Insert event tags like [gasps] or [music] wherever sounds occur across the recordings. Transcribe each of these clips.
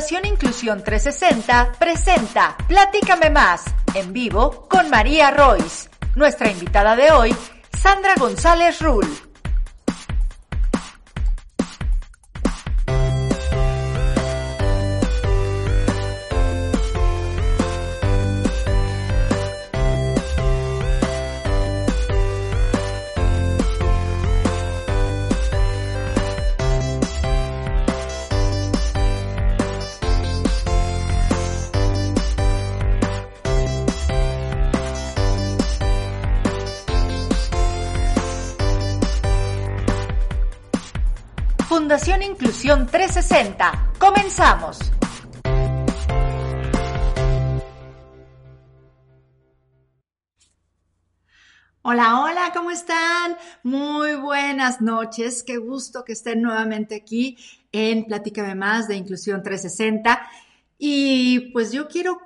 Fundación Inclusión 360 presenta Platícame más en vivo con María Royce. Nuestra invitada de hoy, Sandra González Rull. Inclusión 360. Comenzamos. Hola, hola, ¿cómo están? Muy buenas noches. Qué gusto que estén nuevamente aquí en Platícame Más de Inclusión 360. Y pues yo quiero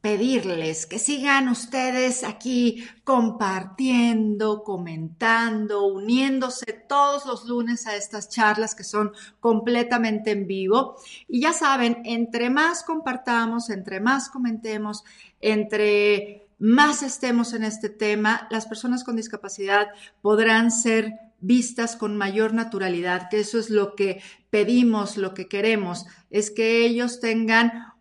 pedirles que sigan ustedes aquí compartiendo, comentando, uniéndose todos los lunes a estas charlas que son completamente en vivo. Y ya saben, entre más compartamos, entre más comentemos, entre más estemos en este tema, las personas con discapacidad podrán ser vistas con mayor naturalidad, que eso es lo que pedimos, lo que queremos, es que ellos tengan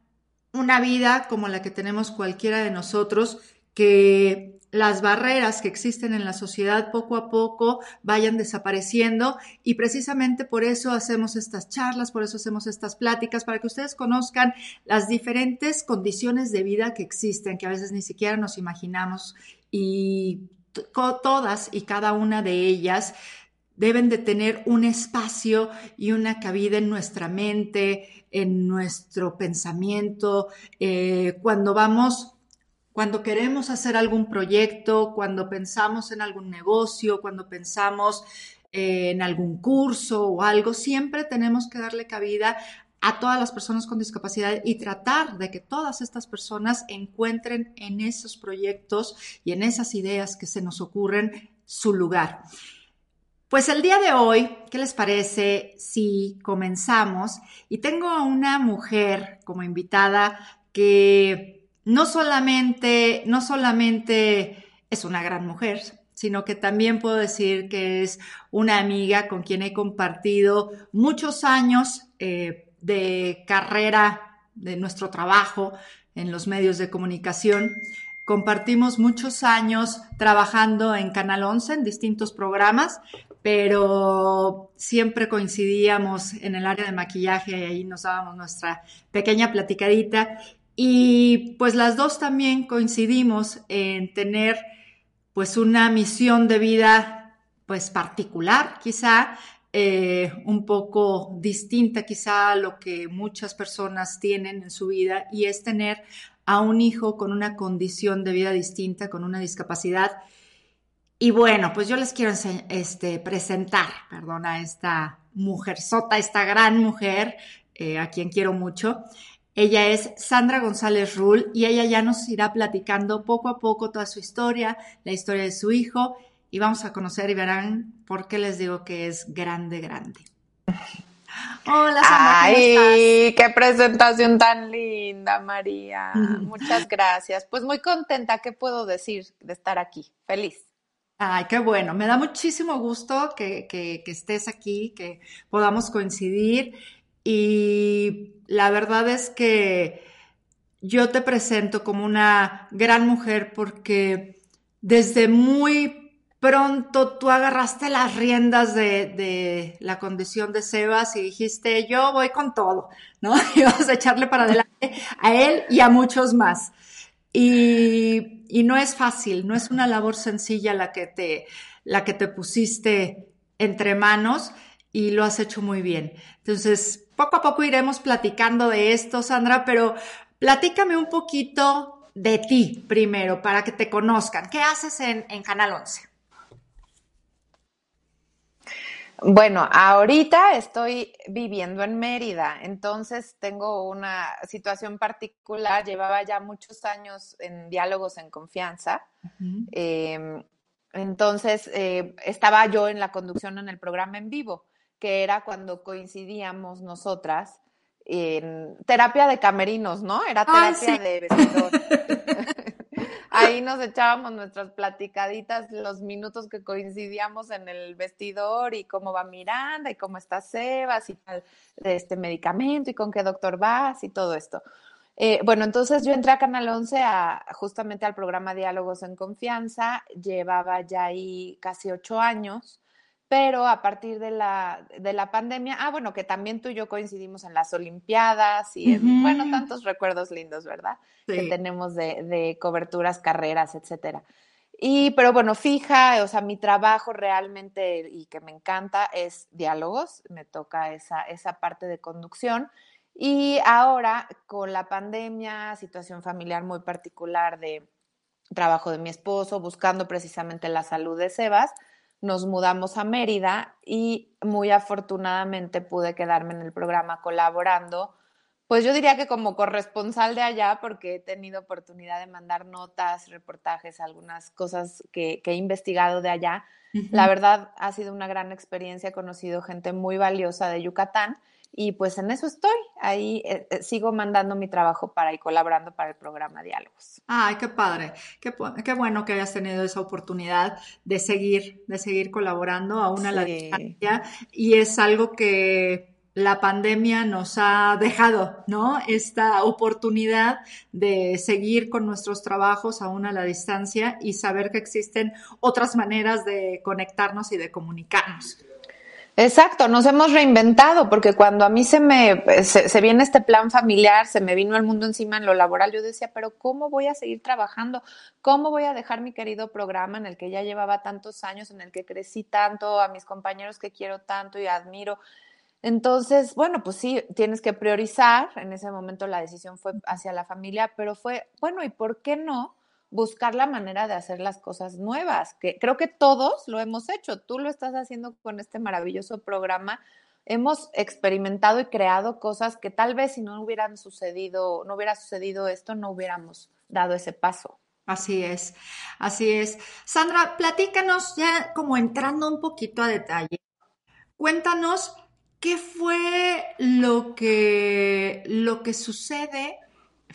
una vida como la que tenemos cualquiera de nosotros, que las barreras que existen en la sociedad poco a poco vayan desapareciendo y precisamente por eso hacemos estas charlas, por eso hacemos estas pláticas, para que ustedes conozcan las diferentes condiciones de vida que existen, que a veces ni siquiera nos imaginamos y todas y cada una de ellas deben de tener un espacio y una cabida en nuestra mente, en nuestro pensamiento, eh, cuando vamos, cuando queremos hacer algún proyecto, cuando pensamos en algún negocio, cuando pensamos eh, en algún curso o algo, siempre tenemos que darle cabida a todas las personas con discapacidad y tratar de que todas estas personas encuentren en esos proyectos y en esas ideas que se nos ocurren su lugar. Pues el día de hoy, ¿qué les parece si comenzamos? Y tengo a una mujer como invitada que no solamente, no solamente es una gran mujer, sino que también puedo decir que es una amiga con quien he compartido muchos años eh, de carrera, de nuestro trabajo en los medios de comunicación. Compartimos muchos años trabajando en Canal 11 en distintos programas, pero siempre coincidíamos en el área de maquillaje y ahí nos dábamos nuestra pequeña platicadita. Y pues las dos también coincidimos en tener pues una misión de vida pues particular quizá, eh, un poco distinta quizá a lo que muchas personas tienen en su vida y es tener a un hijo con una condición de vida distinta, con una discapacidad y bueno, pues yo les quiero este, presentar, perdón, a esta mujerzota, esta gran mujer, eh, a quien quiero mucho. Ella es Sandra González Rull y ella ya nos irá platicando poco a poco toda su historia, la historia de su hijo y vamos a conocer y verán por qué les digo que es grande, grande. Hola, Sandra. Ay, qué presentación tan linda, María. [laughs] Muchas gracias. Pues muy contenta, ¿qué puedo decir de estar aquí? Feliz. Ay, qué bueno. Me da muchísimo gusto que, estés aquí, que podamos coincidir. Y la verdad es que yo te presento como una gran mujer porque desde muy pronto tú agarraste las riendas de, la condición de Sebas y dijiste, yo voy con todo, ¿no? [laughs] Y vas a echarle para adelante a él y a muchos más. Y, no es fácil, no es una labor sencilla la que te, la que te pusiste entre manos y lo has hecho muy bien. Entonces, poco a poco iremos platicando de esto, Sandra, pero platícame un poquito de ti primero para que te conozcan. ¿Qué haces en, en Canal 11? Bueno, ahorita estoy viviendo en Mérida, entonces tengo una situación particular. Llevaba ya muchos años en diálogos en confianza. Em, entonces eh, estaba yo en la conducción en el programa en vivo, que era cuando coincidíamos nosotras en terapia de camerinos, ¿no? Era terapia de vestidor. [laughs] ahí nos echábamos nuestras platicaditas, los minutos que coincidíamos en el vestidor y cómo va Miranda y cómo está Sebas y tal, de este medicamento y con qué doctor vas y todo esto. Eh, bueno, entonces yo entré a Canal 11 a, justamente al programa Diálogos en Confianza, llevaba ya ahí casi ocho años pero a partir de la, de la pandemia, ah, bueno, que también tú y yo coincidimos en las Olimpiadas y en, bueno, tantos recuerdos lindos, ¿verdad? Que tenemos de, de, coberturas, carreras, etcétera. Y, pero bueno, fija, o sea, mi trabajo realmente y que me encanta es diálogos, me toca esa, esa parte de conducción. Y ahora, con la pandemia, situación familiar muy particular de trabajo de mi esposo, buscando precisamente la salud de Sebas, nos mudamos a Mérida y muy afortunadamente pude quedarme en el programa colaborando. Pues yo diría que como corresponsal de allá, porque he tenido oportunidad de mandar notas, reportajes, algunas cosas que, he investigado de allá. La verdad ha sido una gran experiencia, he conocido gente muy valiosa de Yucatán y pues en eso estoy. Ahí eh, eh, sigo mandando mi trabajo para y colaborando para el programa Diálogos. Ay, qué padre. Qué, qué, bueno que hayas tenido esa oportunidad de seguir, de seguir colaborando aún a la distancia. Y es algo que la pandemia nos ha dejado, ¿no? Esta oportunidad de seguir con nuestros trabajos aún a la distancia y saber que existen otras maneras de conectarnos y de comunicarnos. Exacto, nos hemos reinventado porque cuando a mí se me se, viene este plan familiar, se me vino el mundo encima en lo laboral, yo decía, pero ¿cómo voy a seguir trabajando? ¿Cómo voy a dejar mi querido programa en el que ya llevaba tantos años, en el que crecí tanto, a mis compañeros que quiero tanto y admiro? Entonces, bueno, pues sí, tienes que priorizar. En ese momento la decisión fue hacia la familia, pero fue, bueno, ¿y por qué no? Buscar la manera de hacer las cosas nuevas, que creo que todos lo hemos hecho. Tú lo estás haciendo con este maravilloso programa. Hemos experimentado y creado cosas que tal vez si no hubieran sucedido, no hubiera sucedido esto, no hubiéramos dado ese paso. Así es, así es. Sandra, platícanos ya como entrando un poquito a detalle. Cuéntanos qué fue lo que, lo que sucede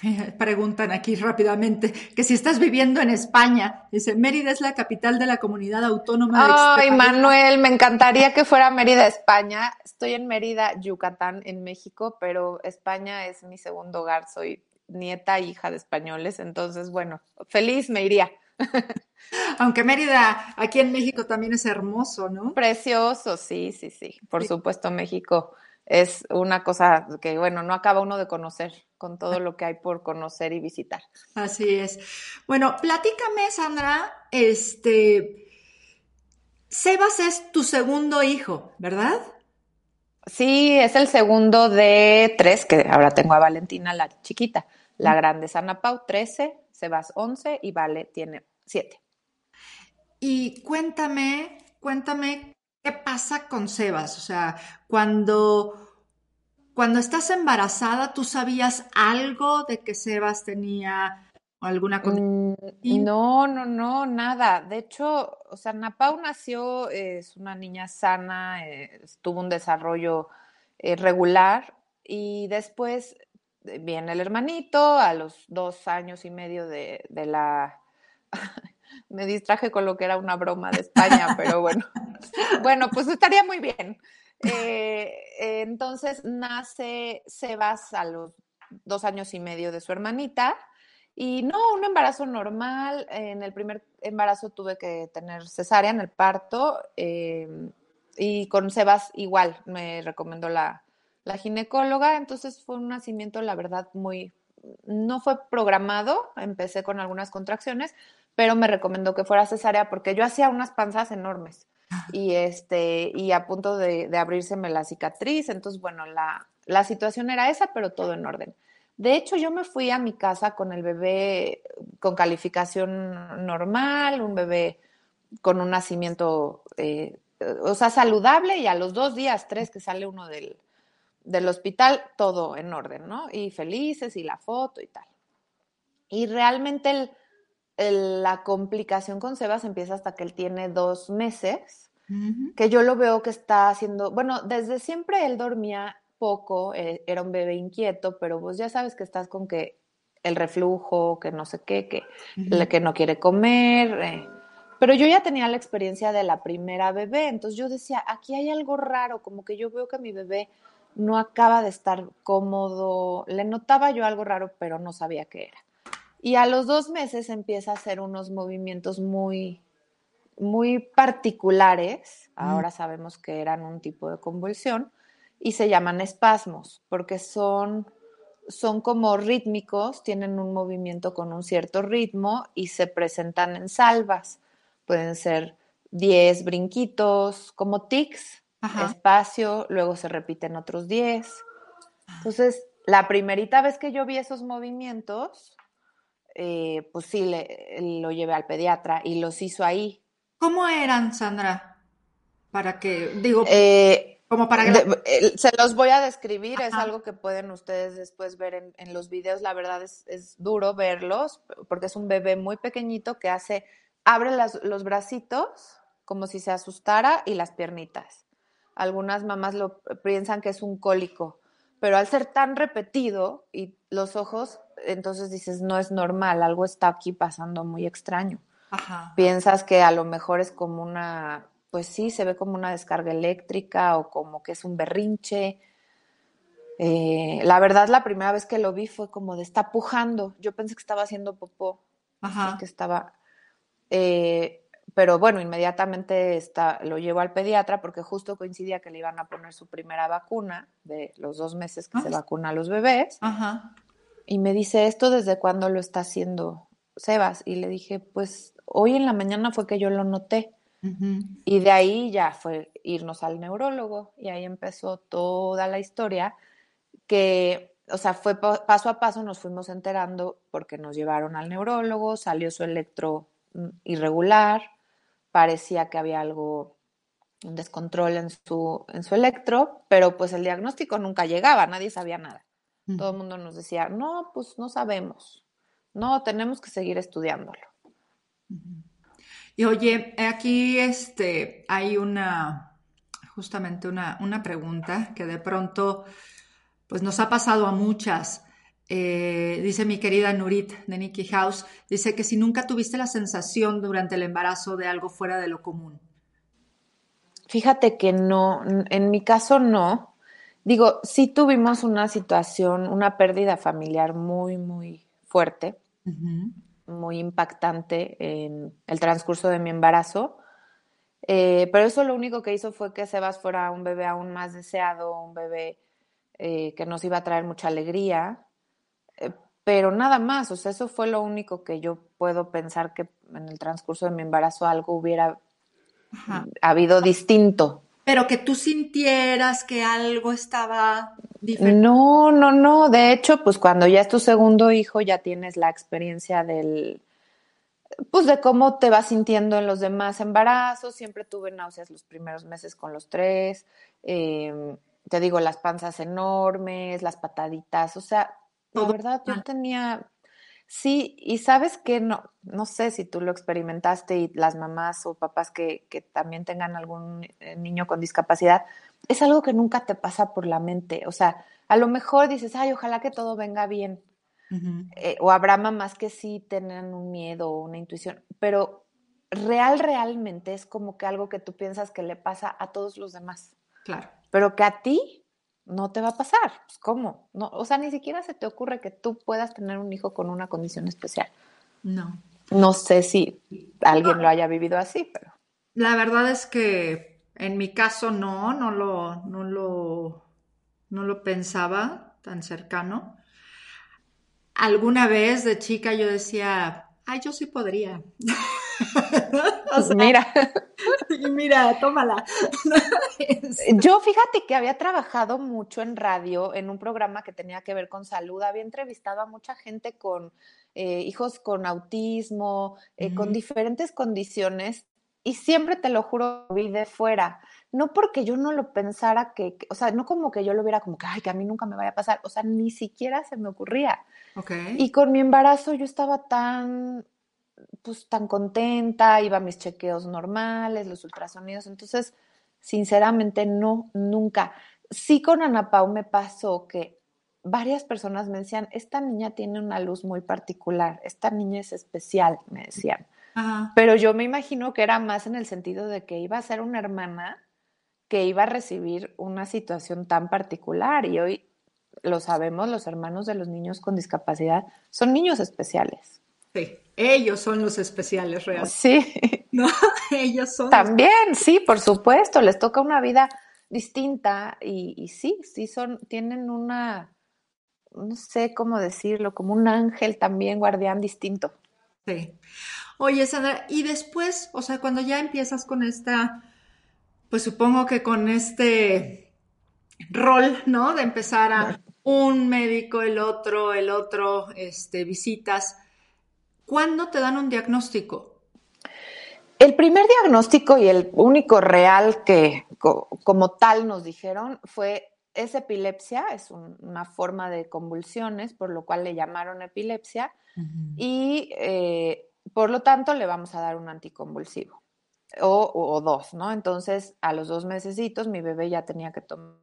[laughs] Preguntan aquí rápidamente que si estás viviendo en España. Dice, Mérida es la capital de la comunidad autónoma de Ay, Manuel, me encantaría que fuera Mérida, España. Estoy en Mérida, Yucatán, en México, pero España es mi segundo hogar. Soy nieta, hija de españoles, entonces, bueno, feliz me iría. [laughs] Aunque Mérida, aquí en México también es hermoso, ¿no? Precioso, sí, sí, sí. Por supuesto, México es una cosa que, bueno, no acaba uno de conocer con todo lo que hay por conocer y visitar. Así es. Bueno, platícame, Sandra, este, Sebas es tu segundo hijo, ¿verdad? Sí, es el segundo de tres, que ahora tengo a Valentina, la chiquita. La grande es Ana Pau, 13, Sebas 11 y Vale tiene 7. Y cuéntame, cuéntame ¿Qué pasa con Sebas? O sea, cuando, cuando estás embarazada, ¿tú sabías algo de que Sebas tenía alguna condición? Mm, no, no, no, nada. De hecho, o sea, Napau nació, es una niña sana, eh, tuvo un desarrollo eh, regular y después eh, viene el hermanito a los dos años y medio de, de la [laughs] me distraje con lo que era una broma de España, [laughs] pero bueno, bueno, pues estaría muy bien. Eh, entonces nace Sebas a los dos años y medio de su hermanita Y no, un embarazo normal. En el primer embarazo tuve que tener cesárea en el parto. Em, y con Sebas igual, me recomendó la, la ginecóloga. Entonces fue un nacimiento, la verdad, muy, no fue programado, empecé con algunas contracciones, pero me recomendó que fuera cesárea porque yo hacía unas panzas enormes y este y a punto de, de abrírseme la cicatriz, entonces bueno, la, la situación era esa, pero todo en orden. De hecho, yo me fui a mi casa con el bebé con calificación normal, un bebé con un nacimiento, eh, o sea, saludable y a los dos días, tres que sale uno del, del hospital, todo en orden, ¿no? Y felices y la foto y tal. Y realmente la complicación con Sebas empieza hasta que él tiene dos meses, que yo lo veo que está haciendo, bueno, desde siempre él dormía poco, eh, era un bebé inquieto, pero vos ya sabes que estás con que el reflujo, que no sé qué, que, que no quiere comer. Eh. Pero yo ya tenía la experiencia de la primera bebé, entonces yo decía, aquí hay algo raro, como que yo veo que mi bebé no acaba de estar cómodo, le notaba yo algo raro, pero no sabía qué era. Y a los dos meses empieza a hacer unos movimientos muy, muy particulares, ahora sabemos que eran un tipo de convulsión, y se llaman espasmos, porque son, son como rítmicos, tienen un movimiento con un cierto ritmo y se presentan en salvas. Pueden ser 10 brinquitos, como tics, espacio, luego se repiten otros 10. Ah. Entonces, la primerita vez que yo vi esos movimientos, eh, pues sí, le, lo llevé al pediatra y los hizo ahí. ¿Cómo eran, Sandra? Para que, digo, eh, como para que... se los voy a describir, es algo que pueden ustedes después ver en, los videos. La verdad es, es, duro verlos, porque es un bebé muy pequeñito que hace, abre los bracitos como si se asustara y las piernitas. Algunas mamás lo piensan que es un cólico, pero al ser tan repetido y los ojos, entonces dices, no es normal, algo está aquí pasando muy extraño. Piensas que a lo mejor es como una, pues sí, se ve como una descarga eléctrica o como que es un berrinche. Eh, la verdad, la primera vez que lo vi fue como de está pujando. Yo pensé que estaba haciendo popó, que estaba. Eh, pero bueno, inmediatamente está, lo llevo al pediatra porque justo coincidía que le iban a poner su primera vacuna de los dos meses que se ah. vacuna a los bebés. Ajá. Y me dice, ¿esto desde cuándo lo está haciendo Sebas? Y le dije, pues hoy en la mañana fue que yo lo noté. Y de ahí ya fue irnos al neurólogo y ahí empezó toda la historia que, o sea, fue paso a paso, nos fuimos enterando porque nos llevaron al neurólogo, salió su electro mm, irregular, parecía que había algo, un descontrol en su, en su electro, pero pues el diagnóstico nunca llegaba, nadie sabía nada. Todo el mundo nos decía, no, pues no sabemos, no, tenemos que seguir estudiándolo. Y oye, aquí este, hay una, justamente una, una pregunta que de pronto, pues nos ha pasado a muchas. Eh, dice mi querida Nurit de Nikki House, dice que si nunca tuviste la sensación durante el embarazo de algo fuera de lo común. Fíjate que no, en mi caso no. Digo, sí tuvimos una situación, una pérdida familiar muy, muy fuerte, muy impactante en el transcurso de mi embarazo. Eh, pero eso lo único que hizo fue que Sebas fuera un bebé aún más deseado, un bebé eh, que nos iba a traer mucha alegría pero nada más, o sea, eso fue lo único que yo puedo pensar que en el transcurso de mi embarazo algo hubiera habido distinto. Pero que tú sintieras que algo estaba diferente. No, no, no. De hecho, pues cuando ya es tu segundo hijo, ya tienes la experiencia del, pues de cómo te vas sintiendo en los demás embarazos. Siempre tuve náuseas los primeros meses con los tres. Em, te digo, las panzas enormes, las pataditas. O sea, la verdad, yo tenía, sí, y sabes que no, no sé si tú lo experimentaste y las mamás o papás que, que también tengan algún eh, niño con discapacidad, es algo que nunca te pasa por la mente. O sea, a lo mejor dices, ay, ojalá que todo venga bien. Eh, o habrá mamás que sí tengan un miedo o una intuición, pero real, realmente es como que algo que tú piensas que le pasa a todos los demás. Claro. Pero que a ti no te va a pasar. Pues, ¿Cómo? No, o sea, ni siquiera se te ocurre que tú puedas tener un hijo con una condición especial. No. No sé si alguien lo haya vivido así, pero. La verdad es que en mi caso no, no lo, no lo, no lo pensaba tan cercano. Alguna vez de chica yo decía, ay, yo sí podría. [laughs] [laughs] mira. [laughs] mira, tómala. [laughs] Yo fíjate que había trabajado mucho en radio, en un programa que tenía que ver con salud. Había entrevistado a mucha gente con eh, hijos con autismo, eh, con diferentes condiciones, y siempre te lo juro, vi de fuera. No porque yo no lo pensara que, o sea, no como que yo lo viera como que, ay, que a mí nunca me vaya a pasar, o sea, ni siquiera se me ocurría. Okay. Y con mi embarazo yo estaba tan pues tan contenta, iba a mis chequeos normales, los ultrasonidos, entonces, sinceramente, no, nunca. Sí con Ana Pau me pasó que varias personas me decían, esta niña tiene una luz muy particular, esta niña es especial, me decían. Pero yo me imagino que era más en el sentido de que iba a ser una hermana que iba a recibir una situación tan particular y hoy lo sabemos, los hermanos de los niños con discapacidad son niños especiales. Sí, ellos son los especiales realmente. Sí. No, [laughs] ellos son. También, [laughs] sí, por supuesto, les toca una vida distinta y, y, sí, sí son, tienen una, no sé cómo decirlo, como un ángel también guardián distinto. Sí. Oye, Sandra, y después, o sea, cuando ya empiezas con esta, pues supongo que con este rol, ¿no? De empezar a un médico, el otro, el otro, este, visitas ¿Cuándo te dan un diagnóstico? El primer diagnóstico y el único real que como tal nos dijeron fue es epilepsia, es una forma de convulsiones, por lo cual le llamaron epilepsia, y eh, por lo tanto le vamos a dar un anticonvulsivo, o, o, dos, ¿no? Entonces, a los dos mesecitos mi bebé ya tenía que tomar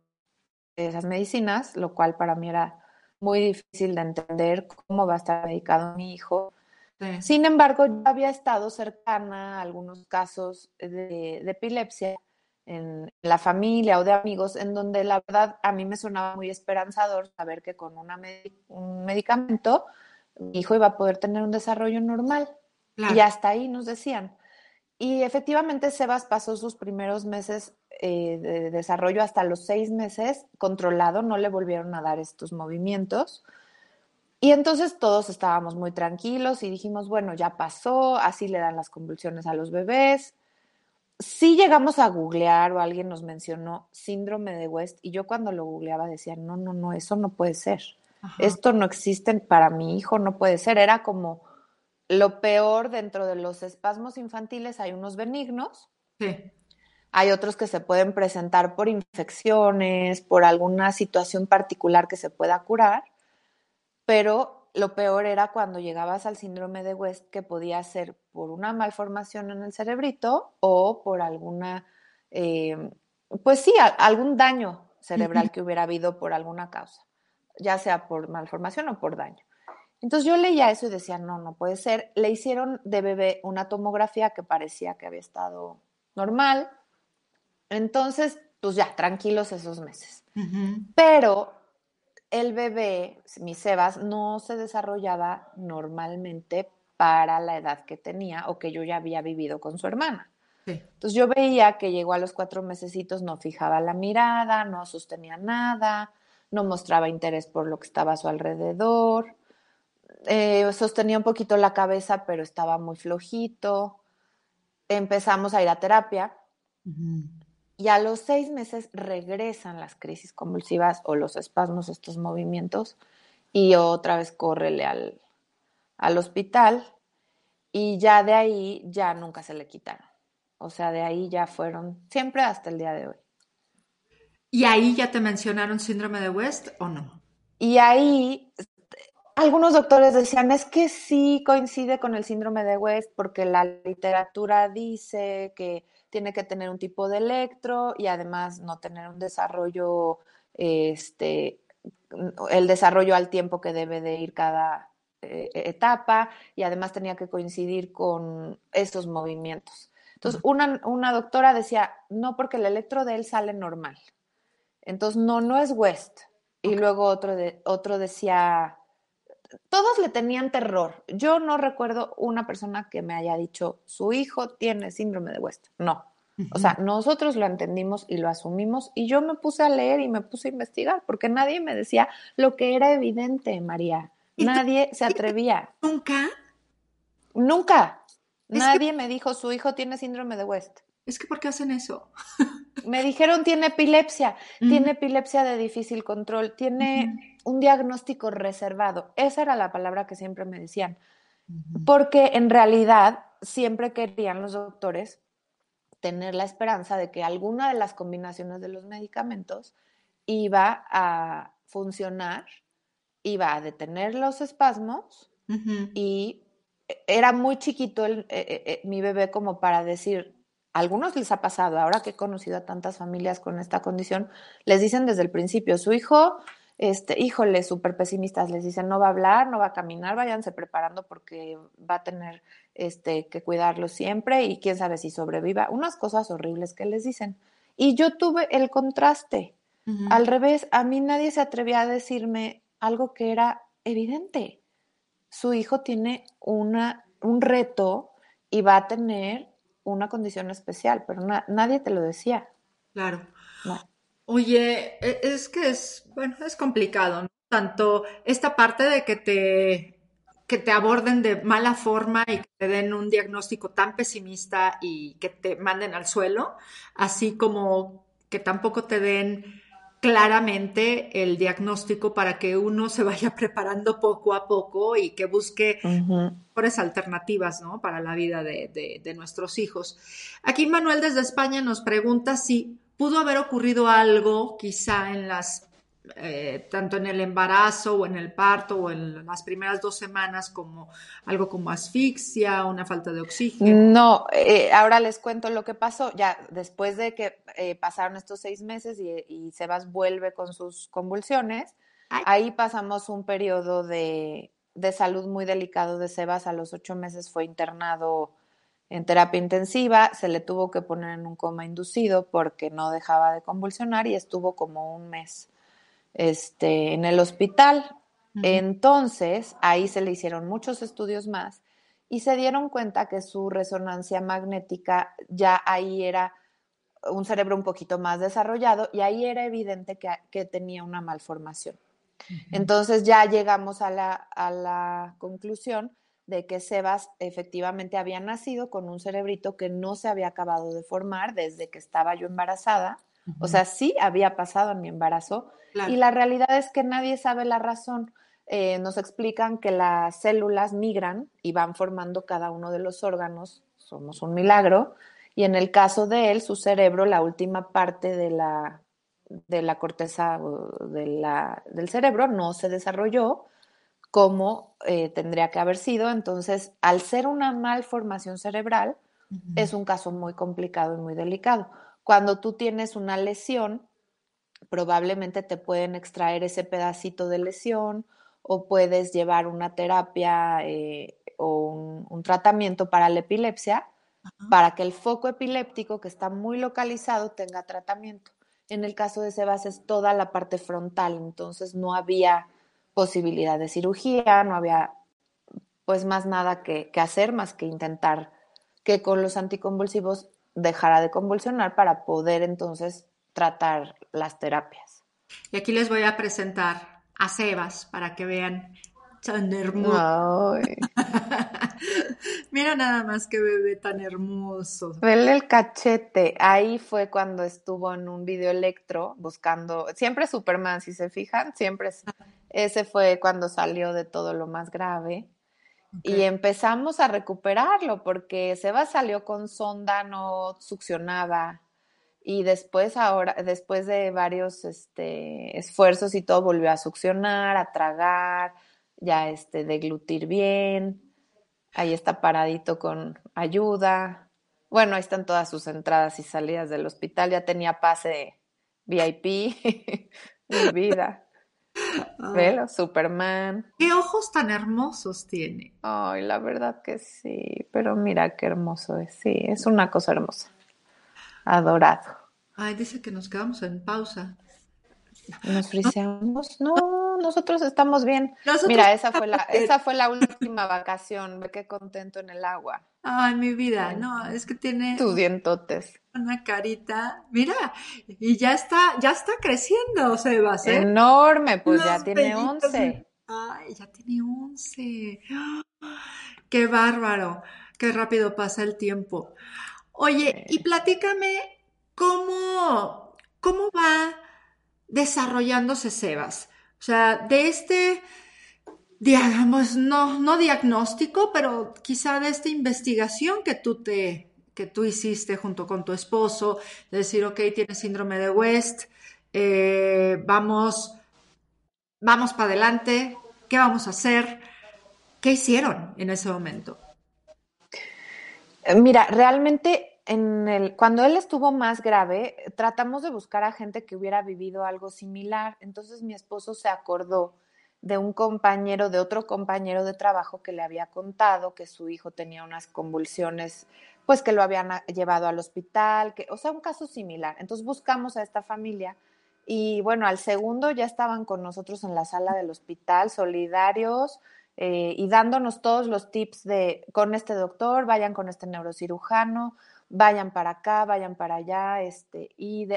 esas medicinas, lo cual para mí era muy difícil de entender cómo va a estar medicado mi hijo sin embargo, yo había estado cercana a algunos casos de, epilepsia en la familia o de amigos, en donde la verdad a mí me sonaba muy esperanzador saber que con una un medicamento mi hijo iba a poder tener un desarrollo normal. Y hasta ahí nos decían. Y efectivamente Sebas pasó sus primeros meses eh, de desarrollo hasta los seis meses controlado, no le volvieron a dar estos movimientos. Y entonces todos estábamos muy tranquilos y dijimos, bueno, ya pasó, así le dan las convulsiones a los bebés. Sí llegamos a googlear o alguien nos mencionó síndrome de West y yo cuando lo googleaba decía, no, no, no, eso no puede ser. Esto no existe para mi hijo, no puede ser. Era como lo peor dentro de los espasmos infantiles, hay unos benignos. Sí. Hay otros que se pueden presentar por infecciones, por alguna situación particular que se pueda curar pero lo peor era cuando llegabas al síndrome de West, que podía ser por una malformación en el cerebrito o por alguna, eh, pues sí, algún daño cerebral que hubiera habido por alguna causa, ya sea por malformación o por daño. Entonces yo leía eso y decía, no, no puede ser. Le hicieron de bebé una tomografía que parecía que había estado normal. Entonces, pues ya, tranquilos esos meses. Pero el bebé, mi Sebas, no se desarrollaba normalmente para la edad que tenía o que yo ya había vivido con su hermana. Entonces yo veía que llegó a los cuatro mesecitos, no fijaba la mirada, no sostenía nada, no mostraba interés por lo que estaba a su alrededor, eh, sostenía un poquito la cabeza, pero estaba muy flojito. Empezamos a ir a terapia y a los seis meses regresan las crisis convulsivas o los espasmos, estos movimientos, y otra vez córrele al, al hospital y ya de ahí ya nunca se le quitaron. O sea, de ahí ya fueron siempre hasta el día de hoy. ¿Y ahí ya te mencionaron síndrome de West o no? Y ahí algunos doctores decían, es que sí coincide con el síndrome de West porque la literatura dice que tiene que tener un tipo de electro y además no tener un desarrollo, este, el desarrollo al tiempo que debe de ir cada eh, etapa y además tenía que coincidir con esos movimientos. Entonces, una, una doctora decía, no, porque el electro de él sale normal. Entonces, no, no es West. Y luego otro, de, otro decía, todos le tenían terror. Yo no recuerdo una persona que me haya dicho, su hijo tiene síndrome de West. No. O sea, nosotros lo entendimos y lo asumimos y yo me puse a leer y me puse a investigar porque nadie me decía lo que era evidente, María. Nadie se atrevía. ¿Nunca? Nunca. Nadie me dijo, su hijo tiene síndrome de West. Es que, ¿por qué hacen eso? me dijeron, tiene epilepsia, tiene epilepsia de difícil control, tiene un diagnóstico reservado. Esa era la palabra que siempre me decían. Porque en realidad siempre querían los doctores tener la esperanza de que alguna de las combinaciones de los medicamentos iba a funcionar, iba a detener los espasmos y era muy chiquito el, eh, eh, eh, mi bebé como para decir, a algunos les ha pasado, ahora que he conocido a tantas familias con esta condición, les dicen desde el principio, su hijo, este, híjole, súper pesimistas, les dicen, no va a hablar, no va a caminar, váyanse preparando porque va a tener este, que cuidarlo siempre y quién sabe si sobreviva, unas cosas horribles que les dicen. Y yo tuve el contraste. Al revés, a mí nadie se atrevía a decirme algo que era evidente su hijo tiene una, un reto y va a tener una condición especial, pero nadie te lo decía. Claro. Oye, e, es que es, bueno, es complicado, ¿no? Tanto esta parte de que te, que te aborden de mala forma y que te den un diagnóstico tan pesimista y que te manden al suelo, así como que tampoco te den claramente el diagnóstico para que uno se vaya [laughs] preparando poco a poco y que busque mejores alternativas ¿no? para la vida de, de, nuestros hijos. Aquí Manuel desde España nos pregunta si pudo haber ocurrido algo quizá en las eh, tanto en el embarazo o en el parto o en las primeras dos semanas como algo como asfixia, una falta de oxígeno? No, eh, ahora les cuento lo que pasó. Ya después de que eh, pasaron estos seis meses y, Sebas vuelve con sus convulsiones, ahí pasamos un periodo de, de salud muy delicado de Sebas. A los ocho meses fue internado en terapia intensiva, se le tuvo que poner en un coma inducido porque no dejaba de convulsionar y estuvo como un mes este, en el hospital. Entonces, ahí se le hicieron muchos estudios más y se dieron cuenta que su resonancia magnética ya ahí era un cerebro un poquito más desarrollado y ahí era evidente que, tenía una malformación. Entonces ya llegamos a la, a la conclusión de que Sebas efectivamente había nacido con un cerebrito que no se había acabado de formar desde que estaba yo embarazada. O sea, sí había pasado en mi embarazo, y la realidad es que nadie sabe la razón. Eh, nos explican que las células migran y van formando cada uno de los órganos, somos un milagro, y en el caso de él, su cerebro, la última parte de la, de la corteza de la, del cerebro no se desarrolló como eh, tendría que haber sido, entonces al ser una malformación cerebral, es un caso muy complicado y muy delicado. Cuando tú tienes una lesión, probablemente te pueden extraer ese pedacito de lesión o puedes llevar una terapia eh, o un, tratamiento para la epilepsia para que el foco epiléptico que está muy localizado tenga tratamiento. En el caso de Sebas es toda la parte frontal, entonces no había posibilidad de cirugía, no había pues más nada que, que hacer más que intentar que con los anticonvulsivos dejara de convulsionar para poder entonces tratar las terapias. Y aquí les voy a presentar a Sebas para que vean tan hermoso. [laughs] Mira nada más que bebé tan hermoso. Vele el cachete. Ahí fue cuando estuvo en un video electro buscando, siempre Superman, si se fijan, siempre ese fue cuando salió de todo lo más grave. Y empezamos a recuperarlo porque Sebas salió con sonda, no succionaba, y después ahora, después de varios este, esfuerzos y todo, volvió a succionar, a tragar, ya este, deglutir bien, ahí está paradito con ayuda. Bueno, ahí están todas sus entradas y salidas del hospital, ya tenía pase VIP, mi [laughs] vida. Velo, Superman. ¿Qué ojos tan hermosos tiene? Ay, la verdad que sí, pero mira qué hermoso es, sí, es una cosa hermosa adorado. Ay, dice que nos quedamos en pausa. ¿Nos friseamos? No, nosotros estamos bien. Mira, esa fue la, esa fue la última vacación. Ve qué contento en el agua. Ay, mi vida, no, es que tiene tus dientotes. Una carita, mira, y ya está, ya está creciendo, Sebas, ¿eh? Enorme, pues ya tiene once. Ay, ya tiene once. [gasps] Qué bárbaro, qué rápido pasa el tiempo. Oye, y platícame cómo, cómo va desarrollándose Sebas. O sea, de este, digamos, no, no diagnóstico, pero quizá de esta investigación que tú te, que tú hiciste junto con tu esposo, de decir, ok, tienes síndrome de West, eh, vamos, vamos para adelante, ¿qué vamos a hacer? ¿Qué hicieron en ese momento? Mira, realmente en el, cuando él estuvo más grave, tratamos de buscar a gente que hubiera vivido algo similar. Entonces mi esposo se acordó de un compañero, de otro compañero de trabajo que le había contado que su hijo tenía unas convulsiones, pues que lo habían llevado al hospital, que, o sea, un caso similar. Entonces buscamos a esta familia y bueno, al segundo ya estaban con nosotros en la sala del hospital, solidarios, eh, y dándonos todos los tips de con este doctor, vayan con este neurocirujano, vayan para acá, vayan para allá, este, y,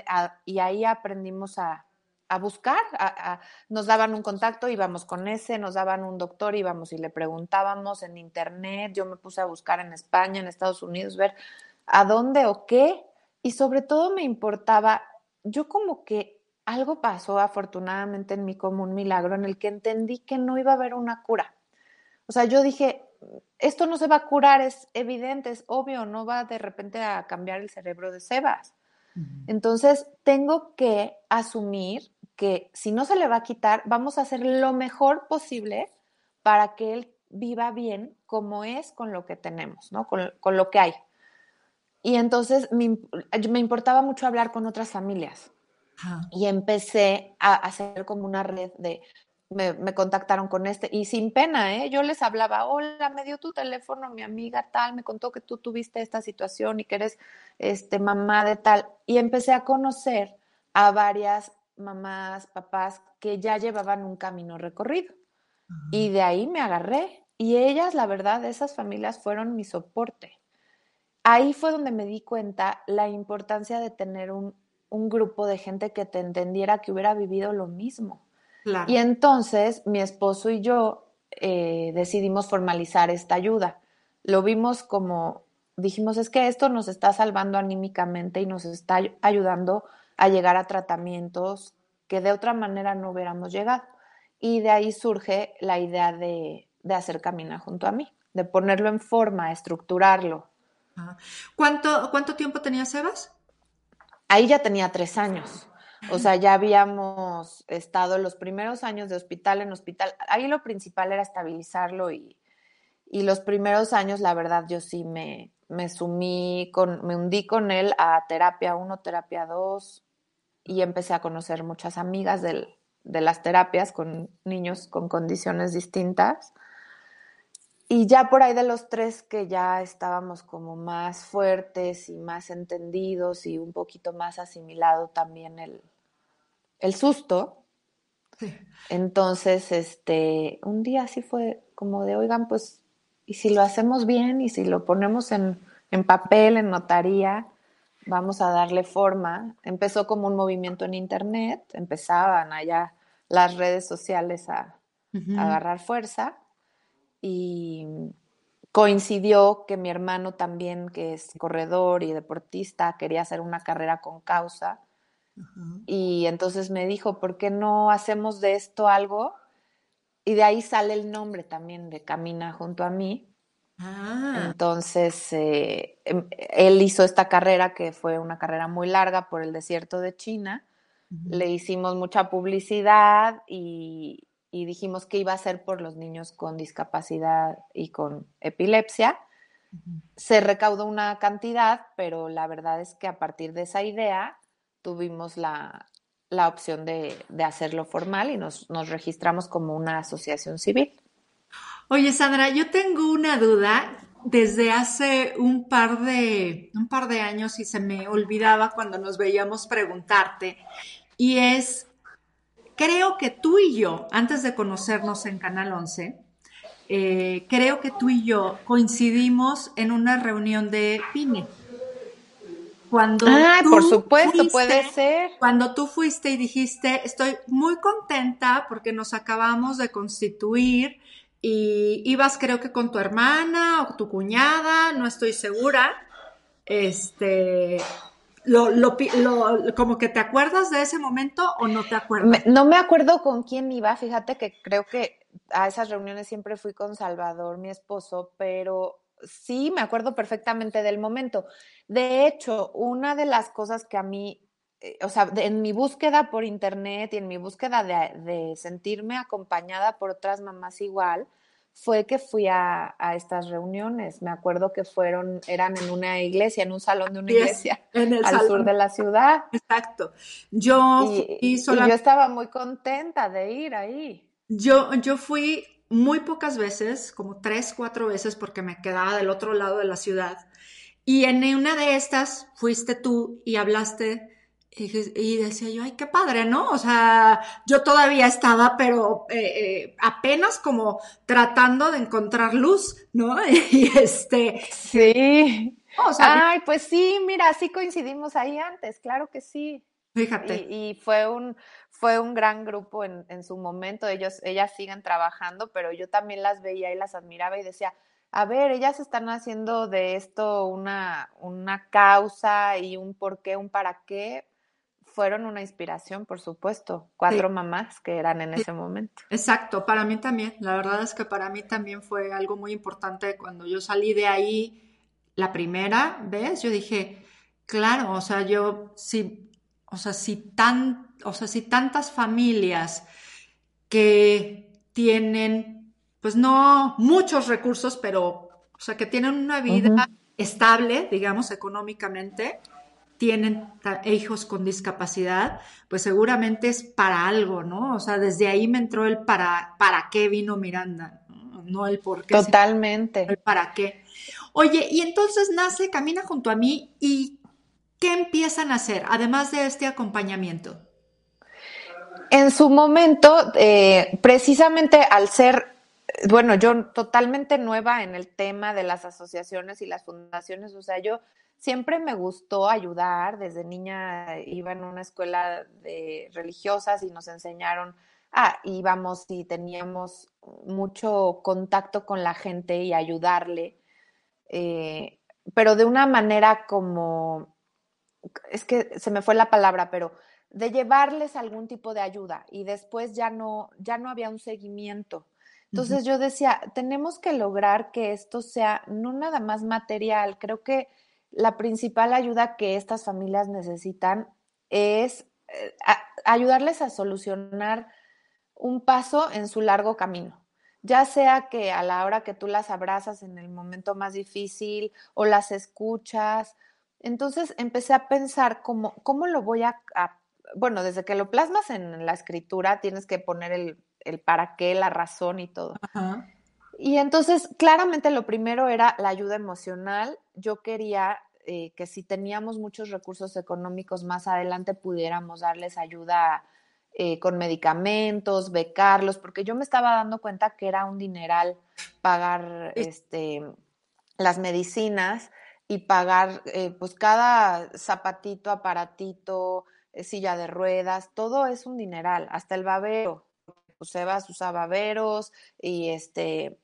y ahí aprendimos a, buscar, nos daban un contacto, íbamos con ese, nos daban un doctor, íbamos y le preguntábamos en internet, yo me puse a buscar en España, en Estados Unidos, ver a dónde o qué, y sobre todo me importaba, yo como que algo pasó afortunadamente en mí como un milagro en el que entendí que no iba a haber una cura. O sea, yo dije, esto no se va a curar, es evidente, es obvio, no va de repente a cambiar el cerebro de Sebas. Entonces, tengo que asumir que si no se le va a quitar, vamos a hacer lo mejor posible para que él viva bien como es con lo que tenemos, ¿no? Con, lo que hay. Y entonces me, me, importaba mucho hablar con otras familias. Y empecé a hacer como una red de me, contactaron con este y sin pena, ¿eh? Yo les hablaba, hola, me dio tu teléfono mi amiga tal, me contó que tú tuviste esta situación y que eres este, mamá de tal. Y empecé a conocer a varias mamás, papás que ya llevaban un camino recorrido. Y de ahí me agarré. Y ellas, la verdad, esas familias fueron mi soporte. Ahí fue donde me di cuenta la importancia de tener un, un grupo de gente que te entendiera que hubiera vivido lo mismo y entonces mi esposo y yo eh, decidimos formalizar esta ayuda. Lo vimos como, dijimos, es que esto nos está salvando anímicamente y nos está ayudando a llegar a tratamientos que de otra manera no hubiéramos llegado. Y de ahí surge la idea de, hacer Camina junto a mí, de ponerlo en forma, estructurarlo. ¿Cuánto, ¿Cuánto tiempo tenía Sebas? Ahí ya tenía tres años. O sea, ya habíamos estado los primeros años de hospital en hospital. Ahí lo principal era estabilizarlo y, y los primeros años, la verdad, yo sí me, me sumí, con, me hundí con él a terapia 1, terapia 2 y empecé a conocer muchas amigas del, de las terapias con niños con condiciones distintas. Y ya por ahí de los tres que ya estábamos como más fuertes y más entendidos y un poquito más asimilado también el, el susto. Entonces, este, un día así fue como de, oigan, pues, ¿y si lo hacemos bien? ¿Y si lo ponemos en, en papel, en notaría? Vamos a darle forma. Empezó como un movimiento en internet, empezaban allá las redes sociales a agarrar fuerza y coincidió que mi hermano también, que es corredor y deportista, quería hacer una carrera con causa. Y entonces me dijo, ¿por qué no hacemos de esto algo? Y de ahí sale el nombre también de Camina junto a mí. Ah. Entonces, eh, em, él hizo esta carrera que fue una carrera muy larga por el desierto de China. Le hicimos mucha publicidad y, y dijimos que iba a ser por los niños con discapacidad y con epilepsia. Se recaudó una cantidad, pero la verdad es que a partir de esa idea tuvimos la, opción de, hacerlo formal y nos, nos registramos como una asociación civil. Oye, Sandra, yo tengo una duda desde hace un par de, un par de años y se me olvidaba cuando nos veíamos preguntarte, y es, creo que tú y yo, antes de conocernos en Canal 11, eh, creo que tú y yo coincidimos en una reunión de PINE. Cuando ah, por supuesto, puede ser. Cuando tú fuiste y dijiste, estoy muy contenta porque nos acabamos de constituir y ibas creo que con tu hermana o tu cuñada, no estoy segura. Este, lo, lo, como que te acuerdas de ese momento o no te acuerdas? no me acuerdo con quién iba, fíjate que creo que a esas reuniones siempre fui con Salvador, mi esposo, pero sí me acuerdo perfectamente del momento. De hecho, una de las cosas que a mí, o sea, en mi búsqueda por internet y en mi búsqueda de, sentirme acompañada por otras mamás igual, fue que fui a, estas reuniones. Me acuerdo que fueron, eran en una iglesia, en un salón de una iglesia, en el al sur de la ciudad. Exacto. Yo y, yo estaba muy contenta de ir ahí. Yo, yo fui muy pocas veces, como tres, cuatro veces, porque me quedaba del otro lado de la ciudad. Y en una de estas fuiste tú y hablaste y, decía yo, ay, qué padre, ¿no? O sea, yo todavía estaba, pero eh, eh, apenas como tratando de encontrar luz, ¿no? [laughs] Y este... Sí. ay, pues sí, mira, sí coincidimos ahí antes, claro que sí. Fíjate. Y, fue un, fue un gran grupo en, en, su momento. Ellos, ellas siguen trabajando, pero yo también las veía y las admiraba y decía, a ver, ellas están haciendo de esto una, una causa y un por qué, un para qué. Fueron una inspiración, por supuesto. Cuatro mamás que eran en ese momento. Exacto, para mí también. La verdad es que para mí también fue algo muy importante cuando yo salí de ahí la primera vez. Yo dije, claro, o sea, yo sí o sea, si, tan, o sea, si tantas familias que tienen, pues no muchos recursos, pero, o sea, que tienen una vida estable, digamos, económicamente, tienen hijos con discapacidad, pues seguramente es para algo, ¿no? O sea, desde ahí me entró el para, para qué vino Miranda, no, el por qué. Totalmente. el para qué. Oye, y entonces nace Camina junto a mí y ¿qué empiezan a hacer, además de este acompañamiento? En su momento, eh, precisamente al ser, bueno, yo totalmente nueva en el tema de las asociaciones y las fundaciones, o sea, yo siempre me gustó ayudar, desde niña iba en una escuela de religiosas y nos enseñaron, ah, íbamos y teníamos mucho contacto con la gente y ayudarle, eh, pero de una manera como es que se me fue la palabra, pero de llevarles algún tipo de ayuda y después ya no, ya no había un seguimiento. Entonces yo decía, tenemos que lograr que esto sea no nada más material, creo que la principal ayuda que estas familias necesitan es eh, ayudarles a solucionar un paso en su largo camino, ya sea que a la hora que tú las abrazas en el momento más difícil o las escuchas. Entonces empecé a pensar cómo, cómo lo voy a, bueno, desde que lo plasmas en la escritura tienes que poner el, el para qué, la razón y todo. Y entonces, claramente lo primero era la ayuda emocional. Yo quería eh, que si teníamos muchos recursos económicos más adelante pudiéramos darles ayuda eh, con medicamentos, becarlos, porque yo me estaba dando cuenta que era un dineral pagar este, las medicinas y pagar eh, pues cada zapatito, aparatito, eh, silla de ruedas, todo es un dineral, hasta el babero. Pues Sebas usa baberos y este,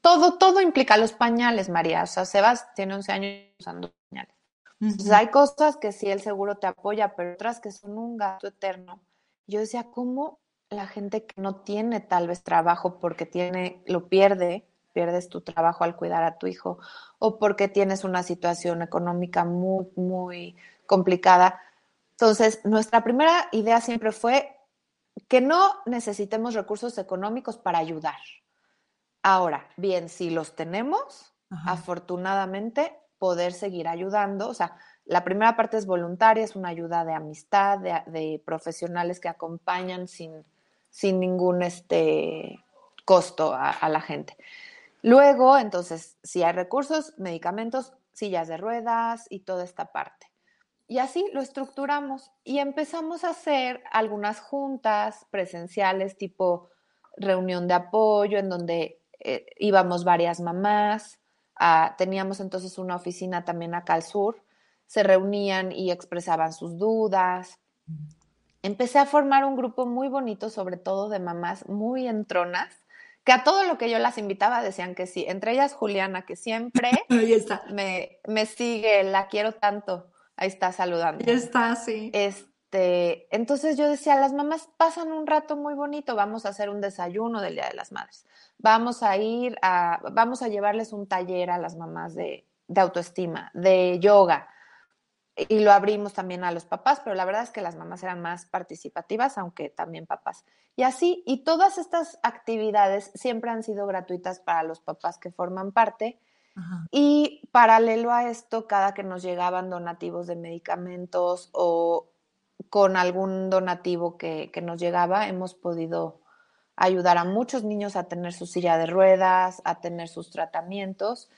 todo, todo implica los pañales, María. O sea, Sebas tiene 11 años usando pañales. Entonces, hay cosas que sí el seguro te apoya, pero otras que son un gasto eterno. Yo decía, ¿cómo la gente que no tiene tal vez trabajo porque tiene, lo pierde, pierdes tu trabajo al cuidar a tu hijo o porque tienes una situación económica muy, muy complicada. Entonces, nuestra primera idea siempre fue que no necesitemos recursos económicos para ayudar. Ahora, bien, si los tenemos, afortunadamente, poder seguir ayudando. O sea, la primera parte es voluntaria, es una ayuda de amistad, de, profesionales que acompañan sin, sin ningún este, costo a la gente. Luego, entonces, si hay recursos, medicamentos, sillas de ruedas y toda esta parte. y así lo estructuramos y empezamos a hacer algunas juntas presenciales tipo reunión de apoyo en donde eh, íbamos varias mamás, ah, teníamos entonces una oficina también acá al sur, se reunían y expresaban sus dudas. Empecé a formar un grupo muy bonito, sobre todo de mamás muy entronas, que a todo lo que yo las invitaba decían que sí, entre ellas Juliana, que siempre [laughs] Me, me sigue, la quiero tanto. Ahí está saludando. Ahí está, sí. Este, entonces yo decía, las mamás pasan un rato muy bonito, vamos a hacer un desayuno del Día de las Madres. Vamos a ir a, vamos a llevarles un taller a las mamás de, de autoestima, de yoga. Y lo abrimos también a los papás, pero la verdad es que las mamás eran más participativas, aunque también papás. Y así, y todas estas actividades siempre han sido gratuitas para los papás que forman parte y paralelo a esto, cada que nos llegaban donativos de medicamentos o con algún donativo que, nos llegaba, hemos podido ayudar a muchos niños a tener su silla de ruedas, a tener sus tratamientos.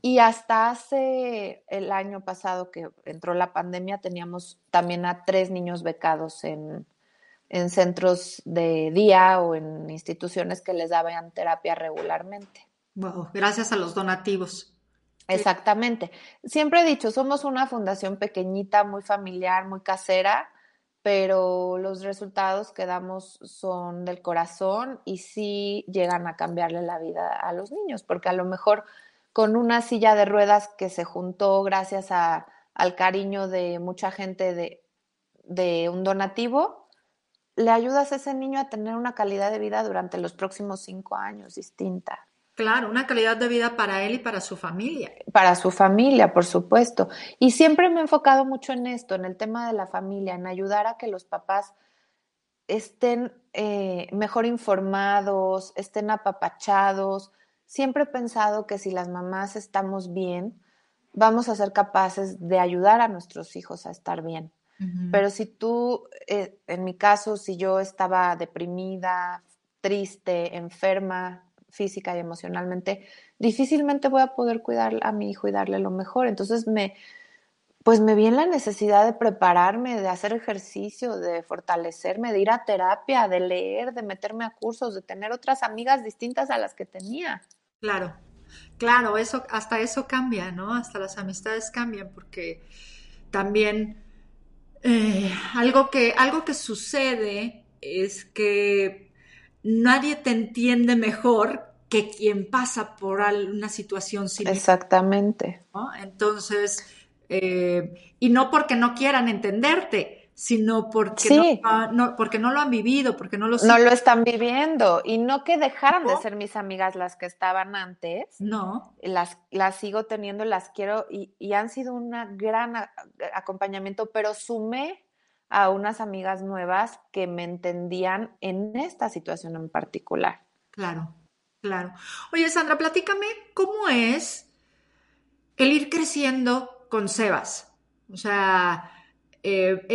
Y hasta hace el año pasado que entró la pandemia, teníamos también a tres niños becados en, en centros de día o en instituciones que les daban terapia regularmente. Wow, gracias a los donativos. Exactamente. Siempre he dicho, somos una fundación pequeñita, muy familiar, muy casera, pero los resultados que damos son del corazón y sí llegan a cambiarle la vida a los niños, porque a lo mejor con una silla de ruedas que se juntó gracias al cariño de mucha gente de un donativo, le ayudas a ese niño a tener una calidad de vida durante los próximos cinco años distinta. Claro, una calidad de vida para él y para su familia. Para su familia, por supuesto. Y siempre me he enfocado mucho en esto, en el tema de la familia, en ayudar a que los papás estén eh, mejor informados, estén apapachados. Siempre he pensado que si las mamás estamos bien, vamos a ser capaces de ayudar a nuestros hijos a estar bien. Pero si tú, eh, en mi caso, si yo estaba deprimida, triste, enferma, física y emocionalmente, difícilmente voy a poder cuidar a mi hijo y darle lo mejor. Entonces me, pues me vi en la necesidad de prepararme, de hacer ejercicio, de fortalecerme, de ir a terapia, de leer, de meterme a cursos, de tener otras amigas distintas a las que tenía. Claro, claro, eso, hasta eso cambia, ¿no? Hasta las amistades cambian porque también eh, algo, que, algo que sucede es que nadie te entiende mejor que quien pasa por una situación similar. Exactamente. Entonces, eh, y no porque no quieran entenderte, sino porque, no, porque no lo han vivido, porque no lo No lo están viviendo. Y no que dejaran de ser mis amigas las que estaban antes. No. Las, las sigo teniendo, las quiero y, y han sido un gran acompañamiento, pero sumé a unas amigas nuevas que me entendían en esta situación en particular. Claro, claro. Oye, Sandra, platícame cómo es el ir creciendo con Sebas. O sea, eh,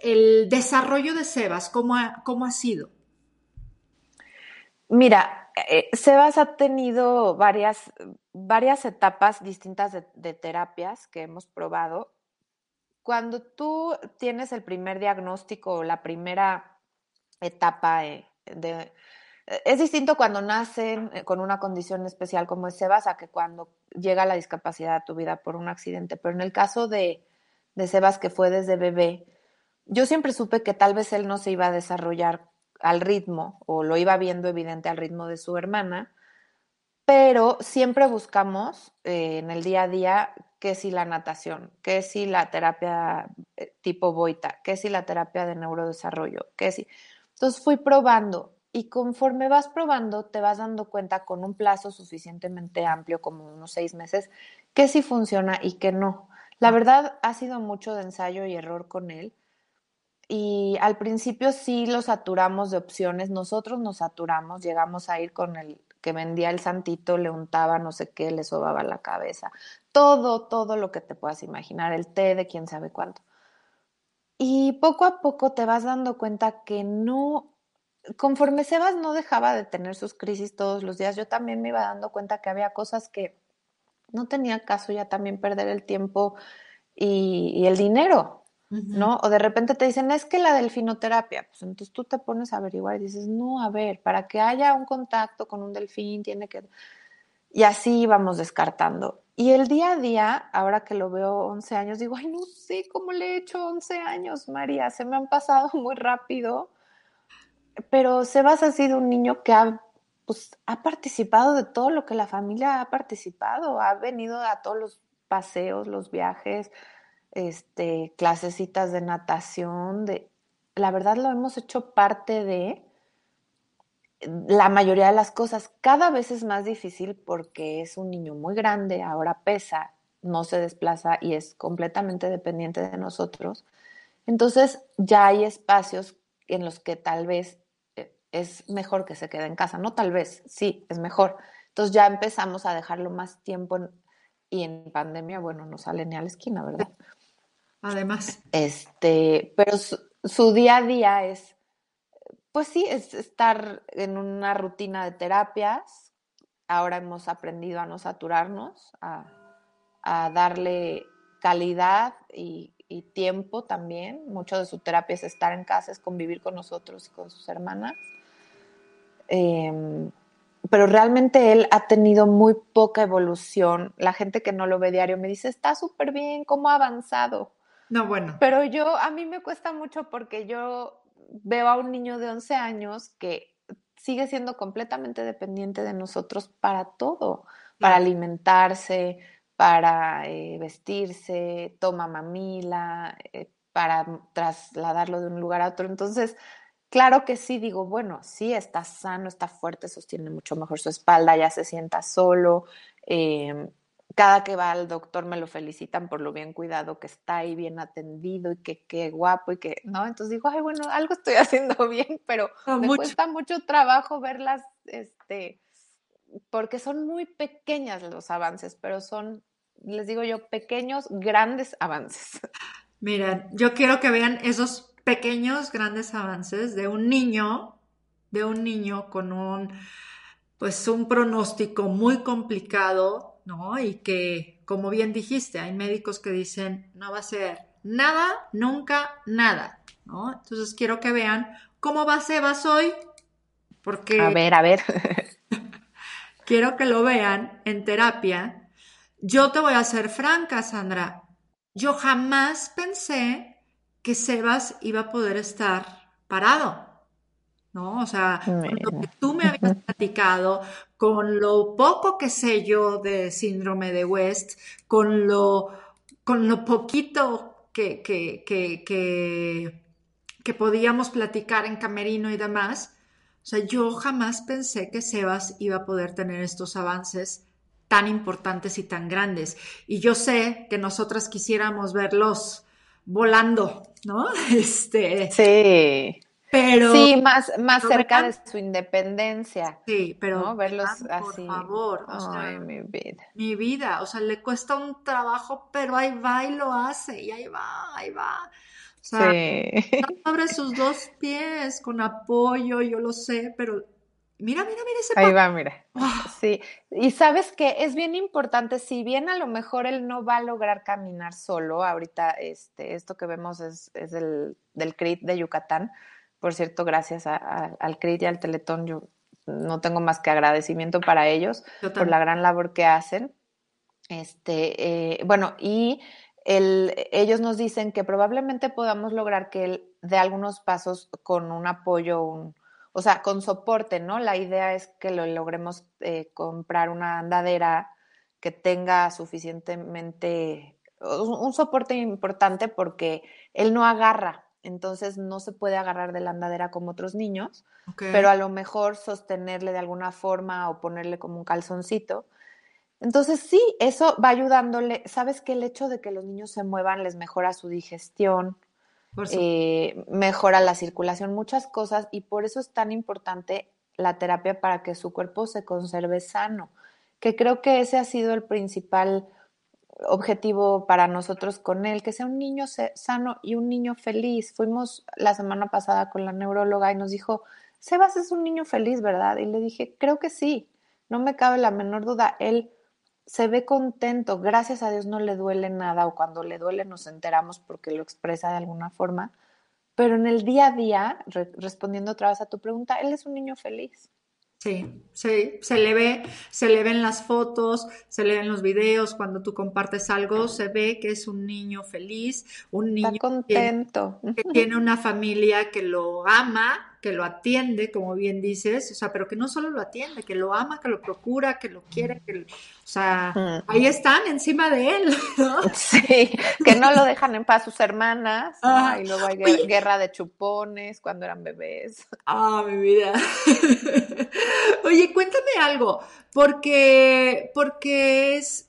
el, desarrollo de Sebas, ¿cómo ha, cómo ha sido? Mira, eh, Sebas ha tenido varias, varias etapas distintas de, de, terapias que hemos probado cuando tú tienes el primer diagnóstico, la primera etapa de, es distinto cuando nacen eh, con una condición especial como es Sebas a que cuando llega la discapacidad a tu vida por un accidente. Pero en el caso de Sebas, que fue desde bebé, yo siempre supe que tal vez él no se iba a desarrollar al ritmo o lo iba viendo evidente al ritmo de su hermana, pero siempre buscamos eh, en el día a día que si la natación, que si la terapia eh, tipo Boita, que si la terapia de neurodesarrollo, que si. Entonces fui probando y conforme vas probando te vas dando cuenta con un plazo suficientemente amplio, como unos seis meses, que sí funciona y que no. La ah. verdad ha sido mucho de ensayo y error con él. Y al principio sí lo saturamos de opciones, nosotros nos saturamos, llegamos a ir con el que vendía el santito, le untaba no sé qué, le sobaba la cabeza, todo, todo lo que te puedas imaginar, el té de quién sabe cuánto. Y poco a poco te vas dando cuenta que no, conforme Sebas no dejaba de tener sus crisis todos los días, yo también me iba dando cuenta que había cosas que no tenía caso ya también perder el tiempo y, y el dinero. ¿No? O de repente te dicen, es que la delfinoterapia, pues entonces tú te pones a averiguar y dices, no, a ver, para que haya un contacto con un delfín tiene que... Y así vamos descartando. Y el día a día, ahora que lo veo 11 años, digo, ay, no sé cómo le he hecho 11 años, María, se me han pasado [laughs] muy rápido. Pero Sebas ha sido un niño que ha, pues, ha participado de todo lo que la familia ha participado, ha venido a todos los paseos, los viajes, este, clasecitas de natación, de, la verdad lo hemos hecho parte de la mayoría de las cosas. Cada vez es más difícil porque es un niño muy grande, ahora pesa, no se desplaza y es completamente dependiente de nosotros. Entonces ya hay espacios en los que tal vez eh, es mejor que se quede en casa, no tal vez, sí, es mejor. Entonces ya empezamos a dejarlo más tiempo y en pandemia, bueno, no sale ni a la esquina, ¿verdad? Además. Este, pero su, día a día es, pues sí, es estar en una rutina de terapias. Ahora hemos aprendido a no saturarnos, a, darle calidad y, tiempo también. Mucho de su terapia es estar en casa, es convivir con nosotros y con sus hermanas. Em, pero realmente él ha tenido muy poca evolución. La gente que no lo ve diario me dice, está súper bien, ¿cómo ha avanzado? No, bueno. Pero yo, a mí me cuesta mucho porque yo veo a un niño de 11 años que sigue siendo completamente dependiente de nosotros para todo, para alimentarse, para eh, vestirse, toma mamila, eh, para trasladarlo de un lugar a otro. Entonces, claro que sí, digo, bueno, sí, está sano, está fuerte, sostiene mucho mejor su espalda, ya se sienta solo. Eh, cada que va al doctor me lo felicitan por lo bien cuidado que está ahí, bien atendido y que qué guapo y que, ¿no? Entonces digo, ay, bueno, algo estoy [laughs] haciendo bien, pero me cuesta mucho trabajo verlas, este, porque son muy pequeñas los avances, pero son, les digo yo, pequeños, grandes avances. [laughs] Miren, yo quiero que vean esos pequeños, grandes avances de un niño, de un niño con un, pues un pronóstico muy complicado, ¿no? Y que, como bien dijiste, hay médicos que dicen, no va a ser nada, nunca, nada, ¿no? Entonces quiero que vean cómo va Sebas hoy, porque... A ver, a ver. [laughs] quiero que lo vean en terapia. Yo te voy a ser franca, Sandra. Yo jamás pensé que Sebas iba a poder estar parado. ¿No? O sea, lo que tú me habías platicado, con lo poco que sé yo de síndrome de West, con lo, con lo poquito que, que, que, que, podíamos platicar en Camerino y demás, o sea, yo jamás pensé que Sebas iba a poder tener estos avances tan importantes y tan grandes. Y yo sé que nosotras quisiéramos verlos volando, ¿no? [laughs] Este. Sí. Pero, sí, más, más cerca de su independencia. Sí, pero verlos así. Por favor, Ay, mi vida. Mi vida, o sea, le cuesta un trabajo, pero ahí va y lo hace, y ahí va, ahí va. O sea, sí. abre sus dos pies con apoyo, yo lo sé, pero mira, mira, mira ese Ahí va, mira. Ah. Sí, y sabes que es bien importante, si bien a lo mejor él no va a lograr caminar solo, ahorita este, esto que vemos es, es del, del CRIT de Yucatán, por cierto, gracias al CRIT y al Teletón, yo no tengo más que agradecimiento para ellos por la gran labor que hacen. Este, eh, bueno, y el, ellos nos dicen que probablemente podamos lograr que él dé algunos pasos con un apoyo, un, o sea, con soporte, ¿no? La idea es que lo logremos eh, comprar una andadera que tenga suficientemente, un soporte importante porque él no agarra, entonces no se puede agarrar de la andadera como otros niños, pero a lo mejor sostenerle de alguna forma o ponerle como un calzoncito. Entonces sí, eso va ayudándole. Sabes que el hecho de que los niños se muevan les mejora su digestión, eh, mejora la circulación, muchas cosas, y por eso es tan importante la terapia para que su cuerpo se conserve sano, que creo que ese ha sido el principal objetivo para nosotros con él, que sea un niño sano y un niño feliz. Fuimos la semana pasada con la neuróloga y nos dijo, Sebas es un niño feliz, ¿verdad? Y le dije, creo que sí, no me cabe la menor duda. Él se ve contento, gracias a Dios no le duele nada o cuando le duele nos enteramos porque lo expresa de alguna forma, pero en el día a día, respondiendo otra vez a tu pregunta, él es un niño feliz. Sí, sí, se le ve, se le ven las fotos, se le ven los videos, cuando tú compartes algo, se ve que es un niño feliz, un niño contento. Que, tiene una familia que lo ama, que lo atiende, como bien dices, o sea, pero que no solo lo atiende, que lo ama, que lo procura, que lo quiere, que, o sea, ahí están encima de él, ¿no? Sí, que no lo dejan en paz sus hermanas, y luego hay guerra de chupones cuando eran bebés. Ah, mi vida. [laughs] Oye, cuéntame algo, porque, porque es,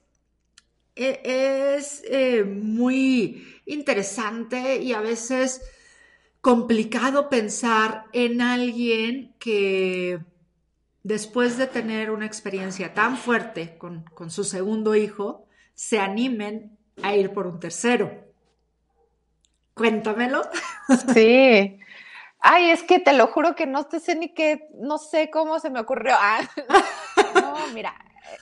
e, es eh, muy interesante y a veces complicado pensar en alguien que después de tener una experiencia tan fuerte con, con su segundo hijo, se animen a ir por un tercero. Cuéntamelo. [laughs] Sí, Ay, es que te lo juro que no te sé ni qué, no sé cómo se me ocurrió. Ah, [laughs] no, mira, eh,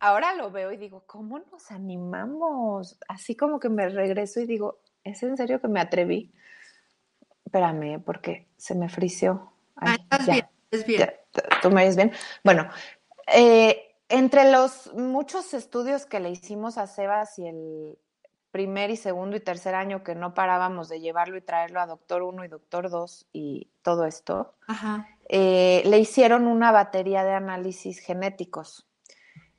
ahora lo veo y digo, ¿cómo nos animamos? Así como que me regreso y digo, ¿es en serio que me atreví? Espérame, porque se me frició. ah, estás bien, es bien. ¿Tú me ves bien? Bueno, eh, entre los muchos estudios que le hicimos a Sebas y el, primer y segundo y tercer año que no parábamos de llevarlo y traerlo a doctor 1 y doctor 2 y todo esto, eh, le hicieron una batería de análisis genéticos.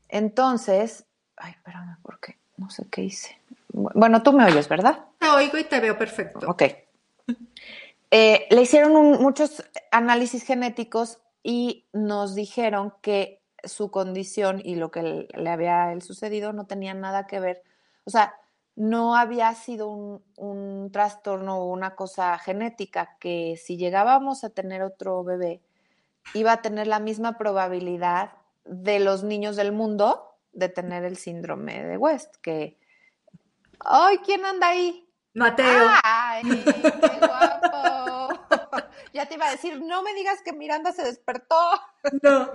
Entonces, ay, espérame, porque no sé qué hice. Bueno, tú me oyes, ¿verdad? Te oigo y te veo perfecto. Ok. [laughs] Eh, le hicieron muchos análisis genéticos y nos dijeron que su condición y lo que le había sucedido no tenía nada que ver. O sea, no había sido un, trastorno o una cosa genética, que si llegábamos a tener otro bebé, iba a tener la misma probabilidad de los niños del mundo de tener el síndrome de West, que, ¡ay, quién anda ahí! Mateo. ¡Ay, qué guapo! Ya te iba a decir, no me digas que Miranda se despertó. No,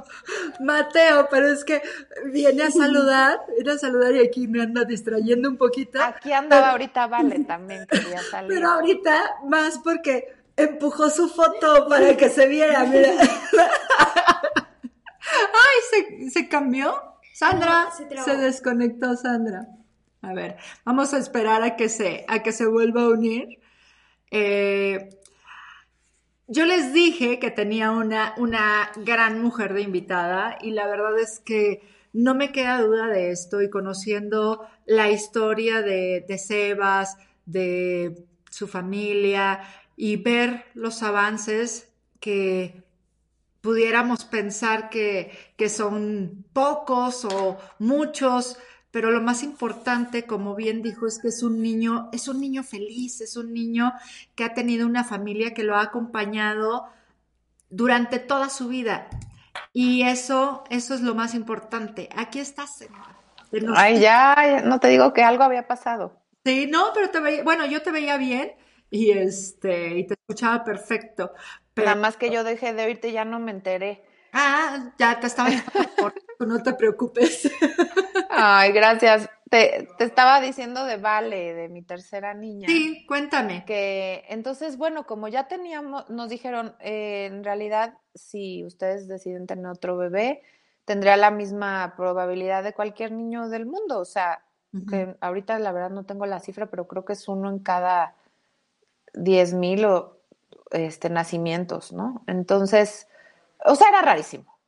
Mateo, pero es que viene a saludar, viene a saludar y aquí me anda distrayendo un poquito. Aquí andaba ahorita Vale también, [laughs] quería salir. Pero ahorita más porque empujó su foto para que se viera, mira. [laughs] Ay, ¿se, se cambió? Sandra, se, desconectó Sandra. A ver, vamos a esperar a que se, a que se vuelva a unir. Eh, yo les dije que tenía una, una gran mujer de invitada y la verdad es que no me queda duda de esto y conociendo la historia de, de Sebas, de su familia y ver los avances que pudiéramos pensar que, que son pocos o muchos, pero lo más importante, como bien dijo, es que es un niño, es un niño feliz, es un niño que ha tenido una familia que lo ha acompañado durante toda su vida. Y eso, eso es lo más importante. Aquí estás, Ay, ya, no te digo que algo había pasado. Sí, no, pero te veía, bueno, yo te veía bien y este, y te escuchaba perfecto. Pero... Nada más que yo dejé de oírte, ya no me enteré. Ah, ya te estaba no te preocupes. [laughs] Ay, gracias. Te, estaba diciendo de Vale, de mi tercera niña. Sí, cuéntame. Que entonces, bueno, como ya teníamos, nos dijeron, eh, en realidad, si ustedes deciden tener otro bebé, tendría la misma probabilidad de cualquier niño del mundo. O sea, que ahorita la verdad no tengo la cifra, pero creo que es uno en cada diez mil este, nacimientos, ¿no? Entonces, o sea, era rarísimo.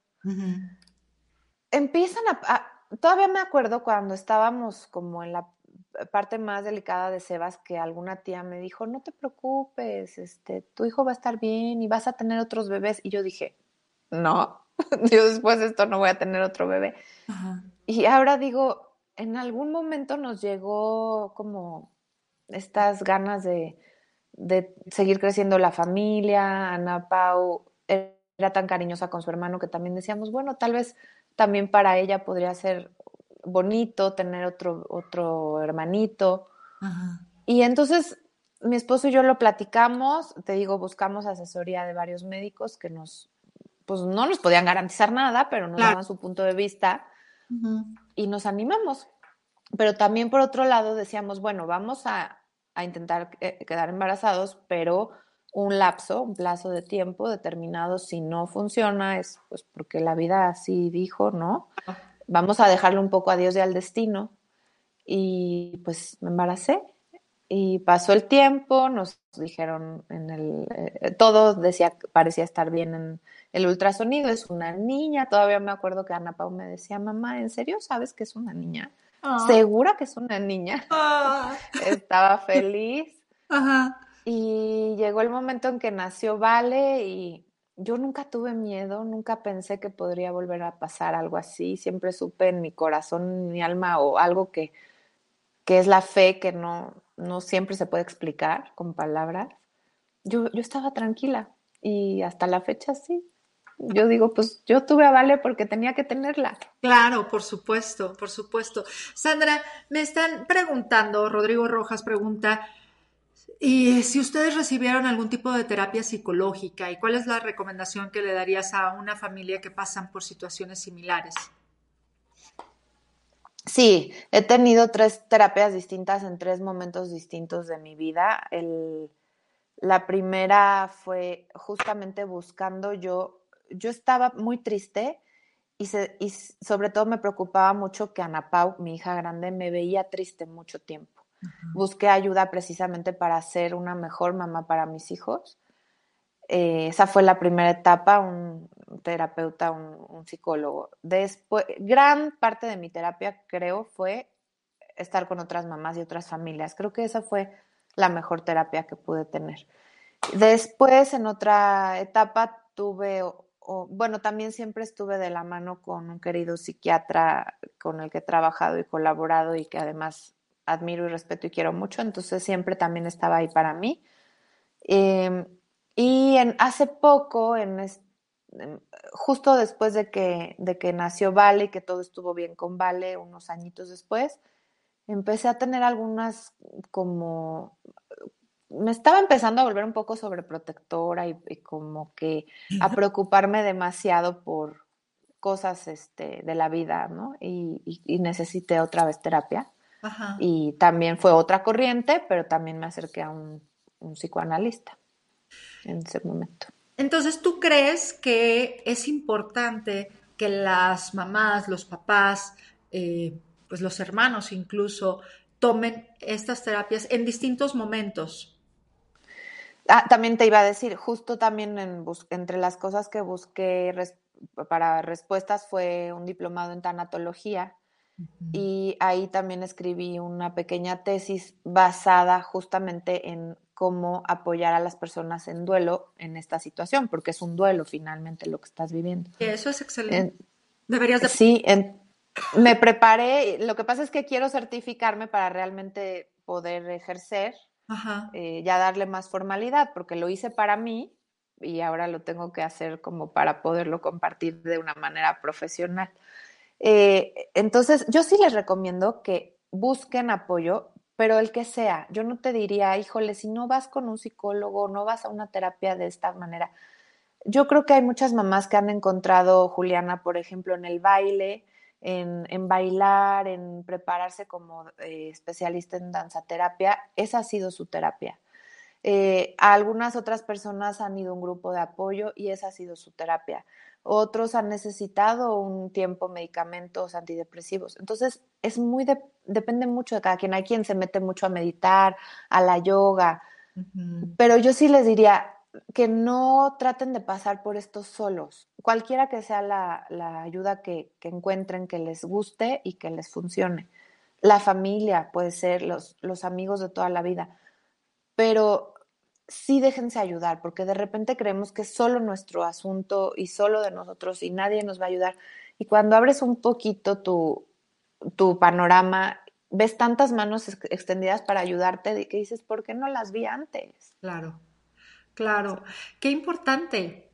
Empiezan a, Todavía me acuerdo cuando estábamos como en la parte más delicada de Sebas que alguna tía me dijo, no te preocupes, este, tu hijo va a estar bien y vas a tener otros bebés. Y yo dije, no, [laughs] yo después de esto no voy a tener otro bebé. Y ahora digo, en algún momento nos llegó como estas ganas de, de seguir creciendo la familia. Ana Pau era tan cariñosa con su hermano que también decíamos, bueno, tal vez también para ella podría ser bonito tener otro, otro hermanito. Y entonces mi esposo y yo lo platicamos, te digo, buscamos asesoría de varios médicos que nos, pues no nos podían garantizar nada, pero nos daban su punto de vista, y nos animamos. Pero también por otro lado decíamos, bueno, vamos a, intentar eh, quedar embarazados, pero un lapso, un plazo de tiempo determinado, si no funciona, es pues porque la vida así dijo, ¿no? Vamos a dejarlo un poco a Dios y al destino. Y pues me embaracé y pasó el tiempo, nos dijeron en el, eh, todo decía, parecía estar bien en el ultrasonido, es una niña, todavía me acuerdo que Ana Pau me decía, mamá, ¿en serio sabes que es una niña? Ah. ¿Segura que es una niña? Ah. [laughs] Estaba feliz. Y llegó el momento en que nació Vale y yo nunca tuve miedo, nunca pensé que podría volver a pasar algo así, siempre supe en mi corazón, mi alma o algo que, que es la fe que no, no siempre se puede explicar con palabras, yo, yo estaba tranquila y hasta la fecha sí. Yo digo, pues yo tuve a Vale porque tenía que tenerla. Claro, por supuesto, por supuesto. Sandra, me están preguntando, Rodrigo Rojas pregunta, y si ustedes recibieron algún tipo de terapia psicológica y cuál es la recomendación que le darías a una familia que pasan por situaciones similares. Sí, he tenido tres terapias distintas en tres momentos distintos de mi vida. la primera fue justamente buscando yo, yo estaba muy triste y, y sobre todo me preocupaba mucho que Ana Pau, mi hija grande, me veía triste mucho tiempo. Busqué ayuda precisamente para ser una mejor mamá para mis hijos eh, esa fue la primera etapa, un terapeuta, un, psicólogo. Después, gran parte de mi terapia, creo, fue estar con otras mamás y otras familias. Creo que esa fue la mejor terapia que pude tener. Después, en otra etapa, tuve, bueno, también siempre estuve de la mano con un querido psiquiatra con el que he trabajado y colaborado y que además admiro y respeto y quiero mucho, entonces siempre también estaba ahí para mí. Eh, y en, hace poco, en, justo después de que, de que nació Vale y que todo estuvo bien con Vale, unos añitos después, empecé a tener algunas como... Me estaba empezando a volver un poco sobreprotectora y, y como que a preocuparme demasiado por cosas este, de la vida, ¿no? Y, y, necesité otra vez terapia. Y también fue otra corriente, pero también me acerqué a un, un psicoanalista en ese momento. Entonces, ¿tú crees que es importante que las mamás, los papás, eh, pues los hermanos incluso, tomen estas terapias en distintos momentos? Ah, también te iba a decir, justo también entre las cosas que busqué para respuestas fue un diplomado en tanatología y ahí también escribí una pequeña tesis basada justamente en cómo apoyar a las personas en duelo en esta situación, porque es un duelo finalmente lo que estás viviendo. Eso es excelente. Deberías de... Sí, me preparé, lo que pasa es que quiero certificarme para realmente poder ejercer, eh, ya darle más formalidad, porque lo hice para mí y ahora lo tengo que hacer como para poderlo compartir de una manera profesional. Eh, entonces, yo sí les recomiendo que busquen apoyo, pero el que sea, yo no te diría, híjole, si no vas con un psicólogo, no vas a una terapia de esta manera. Yo creo que hay muchas mamás que han encontrado, Juliana, por ejemplo, en el baile, en, bailar, en prepararse como eh, especialista en danzaterapia, esa ha sido su terapia. Eh, algunas otras personas han ido a un grupo de apoyo y esa ha sido su terapia otros han necesitado un tiempo medicamentos antidepresivos. Entonces, es muy depende mucho de cada quien. Hay quien se mete mucho a meditar, a la yoga, pero yo sí les diría que no traten de pasar por esto solos. Cualquiera que sea la, ayuda que, que, encuentren que les guste y que les funcione. La familia puede ser, los, los amigos de toda la vida. Pero sí déjense ayudar, porque de repente creemos que es solo nuestro asunto y solo de nosotros y nadie nos va a ayudar. Y cuando abres un poquito tu, tu panorama, ves tantas manos extendidas para ayudarte que dices, ¿por qué no las vi antes? Claro, claro. Qué importante,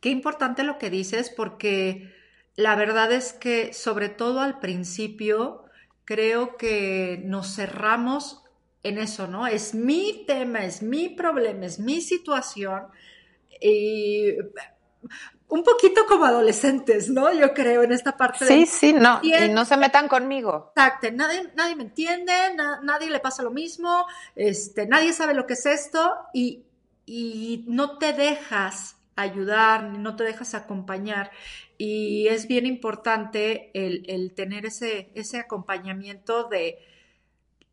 qué importante lo que dices, porque la verdad es que sobre todo al principio creo que nos cerramos en eso, ¿no? Es mi tema, es mi problema, es mi situación. Y un poquito como adolescentes, ¿no? Yo creo en esta parte. Sí, sí, no, y no se metan conmigo. Exacto, nadie, nadie me entiende, nadie le pasa lo mismo, este, nadie sabe lo que es esto y, y no te dejas ayudar, no te dejas acompañar. Y es bien importante el, el tener ese, ese acompañamiento de,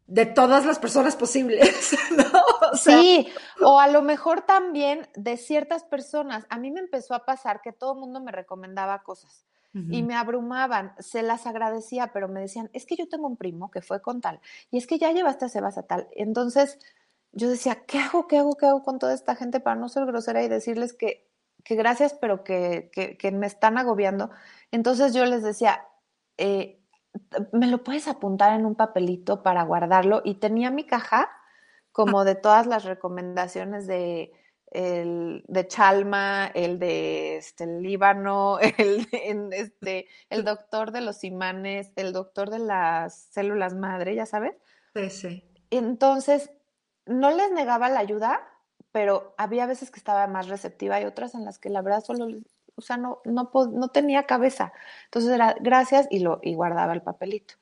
de todas las personas posibles, [laughs] ¿no? sí, o a lo mejor también de ciertas personas. A mí me empezó a pasar que todo el mundo me recomendaba cosas y me abrumaban, se las agradecía, pero me decían, es que yo tengo un primo que fue con tal, y es que ya llevaste a Sebas a tal. Entonces yo decía, ¿qué hago, qué hago, qué hago con toda esta gente para no ser grosera y decirles que, que gracias, pero que, que, que me están agobiando? Entonces yo les decía, eh, me lo puedes apuntar en un papelito para guardarlo. Y tenía mi caja como de todas las recomendaciones de el de Chalma, el de este, el Líbano, [laughs] el, este, el doctor de los imanes, el doctor de las células madre, ya sabes. Sí, sí. Entonces, no les negaba la ayuda, pero había veces que estaba más receptiva y otras en las que la verdad solo o sea, no, no, no tenía cabeza. Entonces era gracias y, lo, y guardaba el papelito.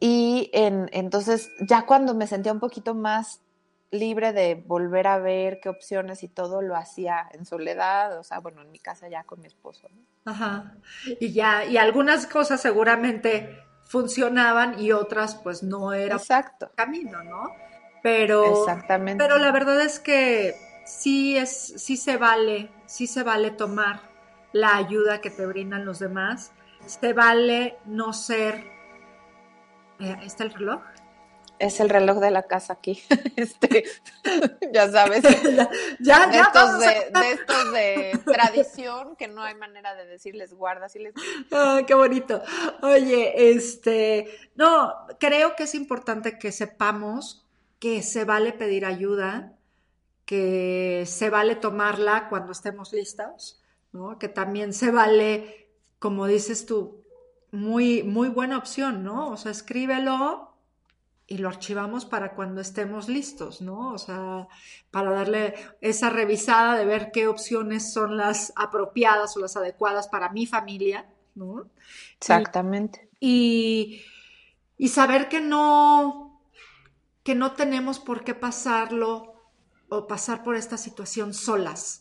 Y en, entonces ya cuando me sentía un poquito más libre de volver a ver qué opciones y todo lo hacía en soledad, o sea, bueno, en mi casa ya con mi esposo. Ajá. Y ya, y algunas cosas seguramente funcionaban y otras pues no era Exacto. camino, ¿no? Pero, Exactamente. pero la verdad es que sí es, sí se vale, sí se vale tomar la ayuda que te brindan los demás. Se vale no ser... Eh, ¿Está el reloj? Es el reloj de la casa aquí. [laughs] Este, [laughs] ya sabes. [laughs] ya, de, estos de, estos de, tradición que no hay manera de decirles guarda si les. Ah, qué bonito. Oye, este, no, creo que es importante que sepamos que se vale pedir ayuda, que se vale tomarla cuando estemos listos que también se vale, como dices tú, muy, muy buena opción, ¿no? O sea, escríbelo y lo archivamos para cuando estemos listos, ¿no? O sea, para darle esa revisada de ver qué opciones son las apropiadas o las adecuadas para mi familia, ¿no? Exactamente. Y, y saber que no, que no tenemos por qué pasarlo o pasar por esta situación solas,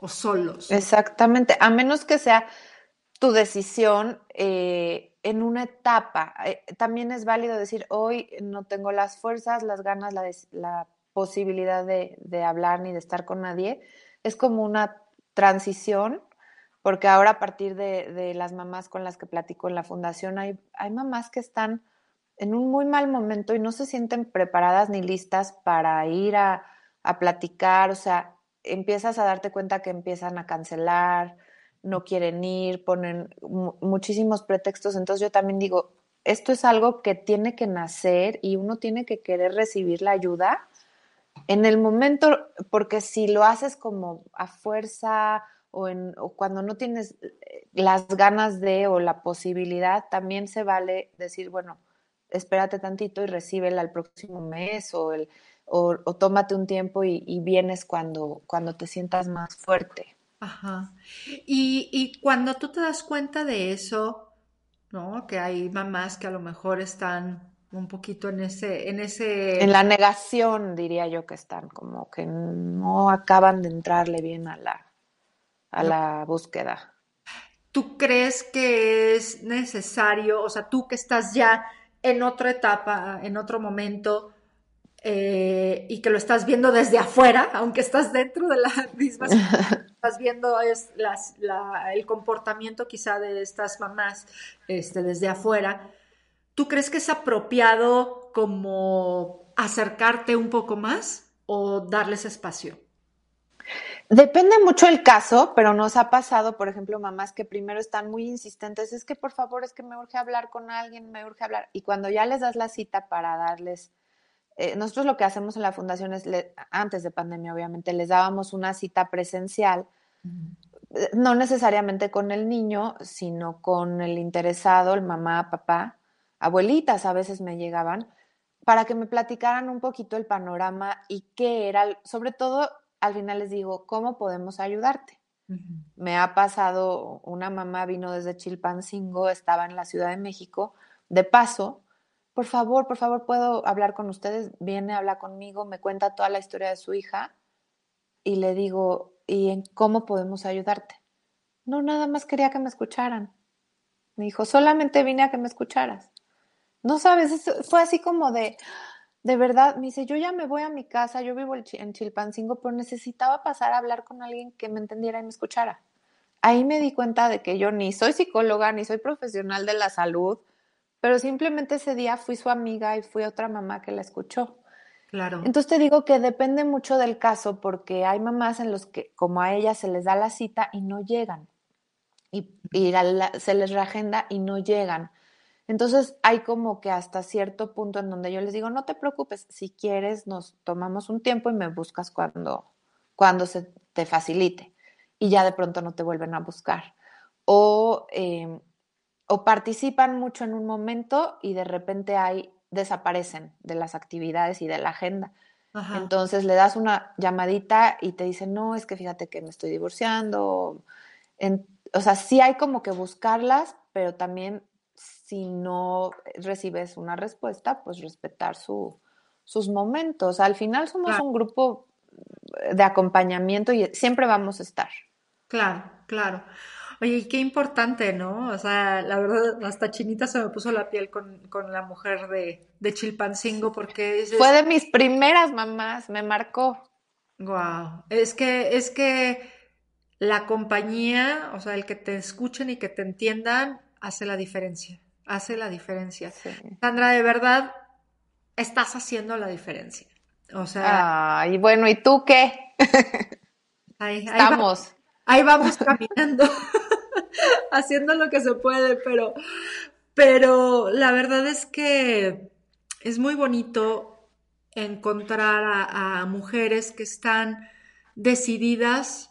o solos. Exactamente, a menos que sea tu decisión eh, en una etapa. Eh, también es válido decir, hoy no tengo las fuerzas, las ganas, la, la posibilidad de, de, hablar ni de estar con nadie. Es como una transición, porque ahora a partir de, de, las mamás con las que platico en la fundación, hay, hay mamás que están en un muy mal momento y no se sienten preparadas ni listas para ir a, a platicar, o sea, empiezas a darte cuenta que empiezan a cancelar, no quieren ir, ponen muchísimos pretextos. Entonces yo también digo, esto es algo que tiene que nacer y uno tiene que querer recibir la ayuda en el momento, porque si lo haces como a fuerza o, en, cuando no tienes eh, las ganas de o la posibilidad, también se vale decir, bueno, espérate tantito y recíbela el próximo mes o el, o, tómate un tiempo y, vienes cuando, cuando te sientas más fuerte. Ajá. Y, y, cuando tú te das cuenta de eso, ¿no? Que hay mamás que a lo mejor están un poquito en ese, en ese. En la negación, diría yo que están, como que no acaban de entrarle bien a la, a la búsqueda. ¿Tú crees que es necesario, o sea, tú que estás ya en otra etapa, en otro momento, eh, y que lo estás viendo desde afuera, aunque estás dentro de la [laughs] misma, [laughs] estás viendo es el comportamiento quizá de estas mamás este, desde afuera. ¿Tú crees que es apropiado como acercarte un poco más o darles espacio? Depende mucho el caso, pero nos ha pasado, por ejemplo, mamás que primero están muy insistentes, es que por favor, es que me urge hablar con alguien, me urge hablar, y cuando ya les das la cita para darles eh, nosotros lo que hacemos en la fundación es, antes de pandemia obviamente, les dábamos una cita presencial, eh, no necesariamente con el niño, sino con el interesado, el mamá, papá, abuelitas a veces me llegaban, para que me platicaran un poquito el panorama y qué era, sobre todo al final les digo, ¿cómo podemos ayudarte? Me ha pasado, una mamá vino desde Chilpancingo, estaba en la Ciudad de México, de paso, por favor, por favor, puedo hablar con ustedes, viene, habla conmigo, me cuenta toda la historia de su hija y le digo, ¿y en cómo podemos ayudarte? No, nada más quería que me escucharan. Me dijo, solamente vine a que me escucharas. No sabes, fue así como de, de verdad, me dice, yo ya me voy a mi casa, yo vivo en Chilpancingo, pero necesitaba pasar a hablar con alguien que me entendiera y me escuchara. Ahí me di cuenta de que yo ni soy psicóloga, ni soy profesional de la salud, pero simplemente ese día fui su amiga y fui otra mamá que la escuchó. Claro. Entonces te digo que depende mucho del caso porque hay mamás en los que como a ellas se les da la cita y no llegan y, se les reagenda y no llegan. Entonces hay como que hasta cierto punto en donde yo les digo, no te preocupes, si quieres nos tomamos un tiempo y me buscas cuando, cuando se te facilite y ya de pronto no te vuelven a buscar. O eh, o participan mucho en un momento y de repente hay, desaparecen de las actividades y de la agenda. Entonces le das una llamadita y te dicen, no, es que fíjate que me estoy divorciando. o sea, sí hay como que buscarlas, pero también si no recibes una respuesta, pues respetar su, sus momentos. Al final somos un grupo de acompañamiento y siempre vamos a estar. Claro, claro. Oye, qué importante, ¿no? O sea, la verdad, hasta chinita se me puso la piel con, la mujer de, de Chilpancingo porque... Fue de mis primeras mamás, me marcó. Wow, es que, es que la compañía, o sea, el que te escuchen y que te entiendan, hace la diferencia, hace la diferencia. Sandra, de verdad, estás haciendo la diferencia. O sea... Ay, bueno, ¿y tú qué? Ahí, Estamos. ahí vamos caminando. [laughs] [laughs] haciendo lo que se puede, pero, pero la verdad es que es muy bonito encontrar a, mujeres que están decididas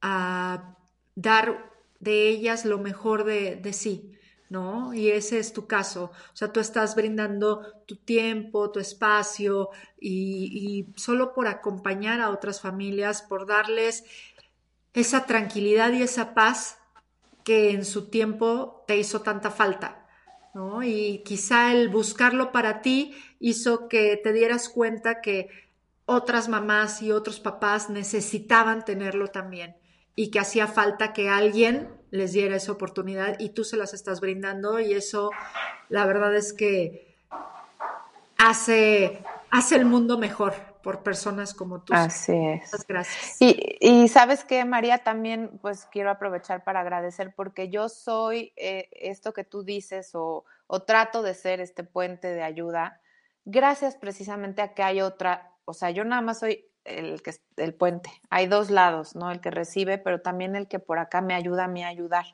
a dar de ellas lo mejor de, sí, ¿no? Y ese es tu caso. O sea, tú estás brindando tu tiempo, tu espacio y, solo por acompañar a otras familias, por darles esa tranquilidad y esa paz que en su tiempo te hizo tanta falta, ¿no? Y quizá el buscarlo para ti hizo que te dieras cuenta que otras mamás y otros papás necesitaban tenerlo también y que hacía falta que alguien les diera esa oportunidad y tú se las estás brindando y eso la verdad es que hace, hace el mundo mejor por personas como tú. Así es. Muchas gracias. Y, sabes que, María, también pues quiero aprovechar para agradecer porque yo soy eh, esto que tú dices o, o trato de ser este puente de ayuda, gracias precisamente a que hay otra, o sea, yo nada más soy el que el puente. Hay dos lados, ¿no? El que recibe, pero también el que por acá me ayuda a mí a ayudar.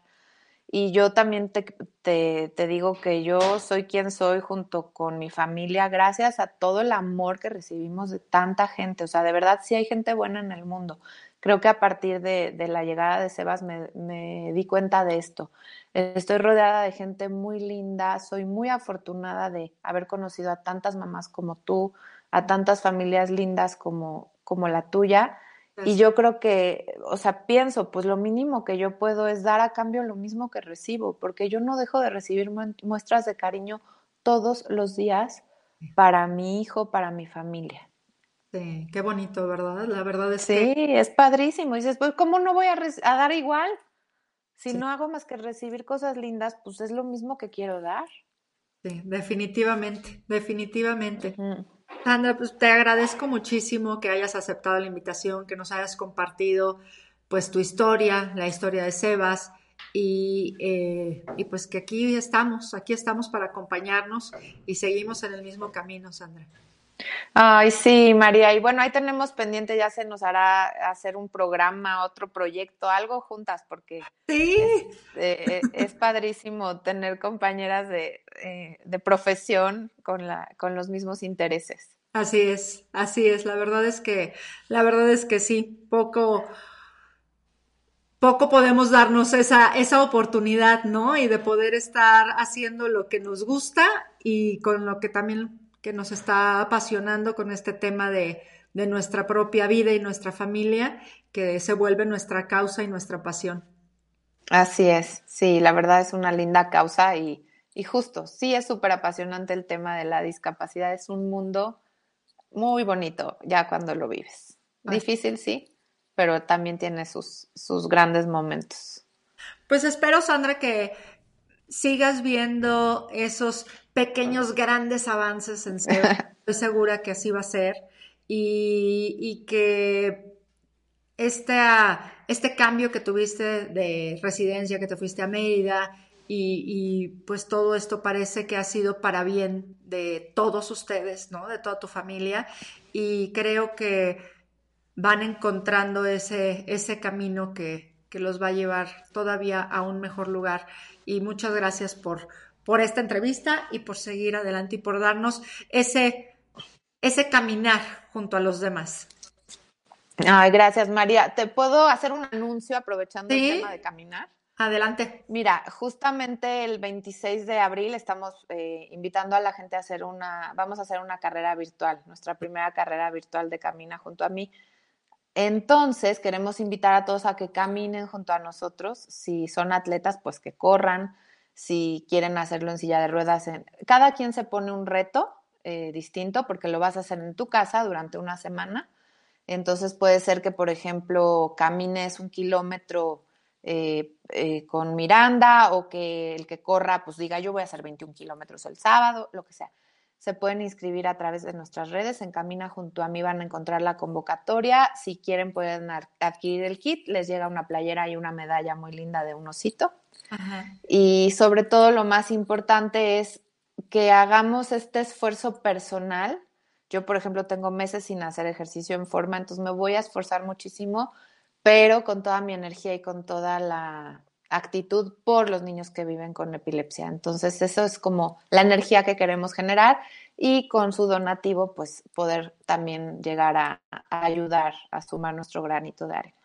Y yo también te, te, digo que yo soy quien soy junto con mi familia gracias a todo el amor que recibimos de tanta gente. O sea, de verdad sí hay gente buena en el mundo. Creo que a partir de, de la llegada de Sebas me, me, di cuenta de esto. Estoy rodeada de gente muy linda, soy muy afortunada de haber conocido a tantas mamás como tú, a tantas familias lindas como, como la tuya y yo creo que, o sea, pienso, pues lo mínimo que yo puedo es dar a cambio lo mismo que recibo, porque yo no dejo de recibir muestras de cariño todos los días para mi hijo, para mi familia. Sí, qué bonito, ¿verdad? La verdad es sí, es padrísimo. Y dices, pues, ¿cómo no voy a, dar igual? Si no hago más que recibir cosas lindas, pues es lo mismo que quiero dar. Sí, definitivamente, definitivamente. Sandra, pues te agradezco muchísimo que hayas aceptado la invitación, que nos hayas compartido pues tu historia, la historia de Sebas y, eh, y pues que aquí estamos, aquí estamos para acompañarnos y seguimos en el mismo camino, Sandra. Ay, sí, María. Y bueno, ahí tenemos pendiente, ya se nos hará hacer un programa, otro proyecto, algo juntas, porque sí. es, eh, [laughs] padrísimo tener compañeras de, eh, de profesión con, la, con los mismos intereses. Así es, así es. La verdad es que, la verdad es que sí, poco, poco podemos darnos esa, esa oportunidad, ¿no? Y de poder estar haciendo lo que nos gusta y con lo que también que nos está apasionando con este tema de, de nuestra propia vida y nuestra familia, que se vuelve nuestra causa y nuestra pasión. Así es, sí, la verdad es una linda causa y, y justo, sí es súper apasionante el tema de la discapacidad, es un mundo muy bonito ya cuando lo vives. Difícil, sí, pero también tiene sus, sus grandes momentos. Pues espero, Sandra, que sigas viendo esos pequeños, grandes avances en [laughs] SEO. Estoy segura que así va a ser y, y que este, este cambio que tuviste de residencia, que te fuiste a Mérida y, y, pues todo esto parece que ha sido para bien de todos ustedes, ¿no? De toda tu familia y creo que van encontrando ese, ese camino que, que los va a llevar todavía a un mejor lugar. Y muchas gracias por, por esta entrevista y por seguir adelante y por darnos ese, ese caminar junto a los demás. Ay, gracias, María. ¿Te puedo hacer un anuncio aprovechando el tema de caminar? Adelante. Mira, justamente el 26 de abril estamos eh, invitando a la gente a hacer una, vamos a hacer una carrera virtual, nuestra primera carrera virtual de Camina junto a mí. Entonces, queremos invitar a todos a que caminen junto a nosotros. Si son atletas, pues que corran. Si quieren hacerlo en silla de ruedas, cada quien se pone un reto eh, distinto porque lo vas a hacer en tu casa durante una semana entonces puede ser que, por ejemplo, camines un kilómetro eh, eh, con Miranda o que el que corra, pues diga, yo voy a hacer 21 kilómetros el sábado, lo que sea. Se pueden inscribir a través de nuestras redes. En Camina junto a mí van a encontrar la convocatoria. Si quieren pueden adquirir el kit. Les llega una playera y una medalla muy linda de un osito. Y sobre todo lo más importante es que hagamos este esfuerzo personal yo, por ejemplo, tengo meses sin hacer ejercicio en forma, entonces me voy a esforzar muchísimo, pero con toda mi energía y con toda la actitud por los niños que viven con epilepsia. Entonces, eso es como la energía que queremos generar y con su donativo, pues poder también llegar a, ayudar a sumar nuestro granito de arena.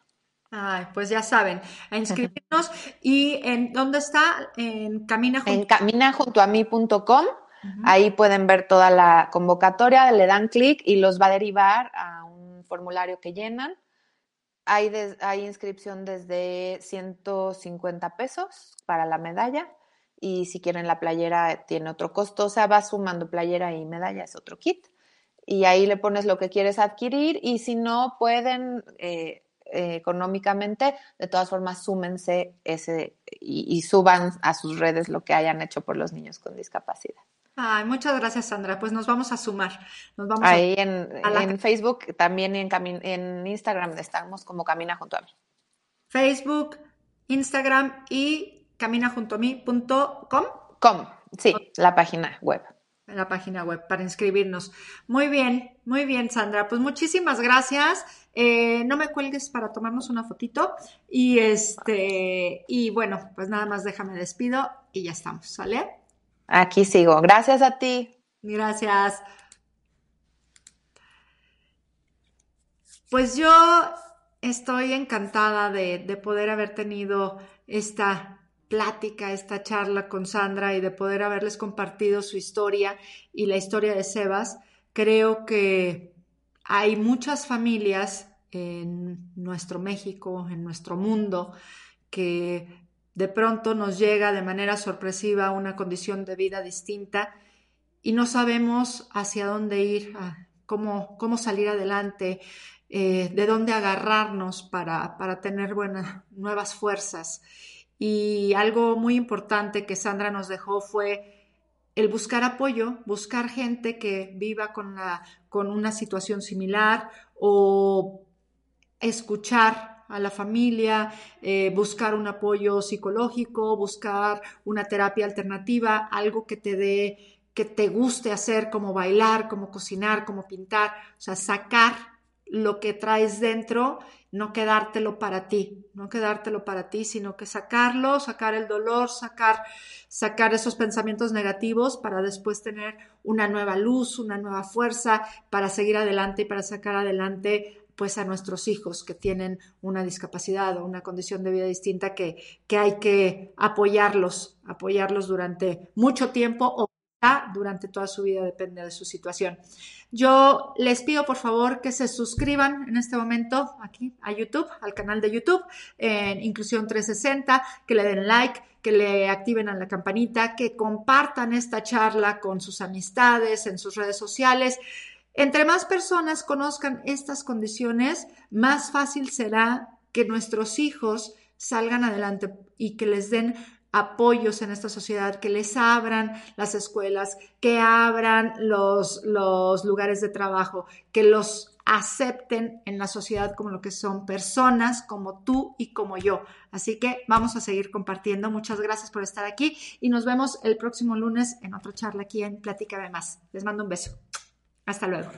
Ay, pues ya saben, a inscribirnos. ¿Y en dónde está? En Camina En caminajuntoami.com Ahí pueden ver toda la convocatoria, le dan clic y los va a derivar a un formulario que llenan. Hay, hay inscripción desde 150 pesos para la medalla y si quieren la playera tiene otro costo, o sea, va sumando playera y medalla, es otro kit. Y ahí le pones lo que quieres adquirir y si no pueden eh, eh, económicamente, de todas formas súmense ese y suban a sus redes lo que hayan hecho por los niños con discapacidad. Ay, muchas gracias, Sandra. Pues nos vamos a sumar. Nos vamos Ahí en, en, Facebook, también en, en Instagram estamos como Camina Junto a mí. Facebook, Instagram y caminajuntoamí.com. Com, sí, la página web. La página web para inscribirnos. Muy bien, muy bien, Sandra. Pues muchísimas gracias. Eh, no me cuelgues para tomarnos una fotito. Y este, y bueno, pues nada más déjame despido y ya estamos, ¿sale? Aquí sigo. Gracias a ti. Gracias. Pues yo estoy encantada de, poder haber tenido esta plática, esta charla con Sandra y de poder haberles compartido su historia y la historia de Sebas. Creo que hay muchas familias en nuestro México, en nuestro mundo, que de pronto nos llega de manera sorpresiva una condición de vida distinta y no sabemos hacia dónde ir, cómo, cómo salir adelante, eh, de dónde agarrarnos para, para tener buenas, nuevas fuerzas. Y algo muy importante que Sandra nos dejó fue el buscar apoyo, buscar gente que viva con, la, con una situación similar o escuchar a la familia, eh, buscar un apoyo psicológico, buscar una terapia alternativa, algo que te dé, que te guste hacer, como bailar, como cocinar, como pintar, o sea, sacar lo que traes dentro, no quedártelo para ti, no quedártelo para ti, sino que sacarlo, sacar el dolor, sacar, sacar esos pensamientos negativos para después tener una nueva luz, una nueva fuerza para seguir adelante y para sacar adelante pues a nuestros hijos que tienen una discapacidad o una condición de vida distinta que, que hay que apoyarlos, apoyarlos durante mucho tiempo o durante toda su vida, depende de su situación. Yo les pido por favor que se suscriban en este momento aquí a YouTube, al canal de YouTube, en Inclusión 360, que le den like, que le activen a la campanita, que compartan esta charla con sus amistades, en sus redes sociales. Entre más personas conozcan estas condiciones, más fácil será que nuestros hijos salgan adelante y que les den apoyos en esta sociedad, que les abran las escuelas, que abran los, lugares de trabajo, que los acepten en la sociedad como lo que son personas como tú y como yo. Así que vamos a seguir compartiendo. Muchas gracias por estar aquí y nos vemos el próximo lunes en otra charla aquí en Platícame Más. Les mando un beso. Hasta luego.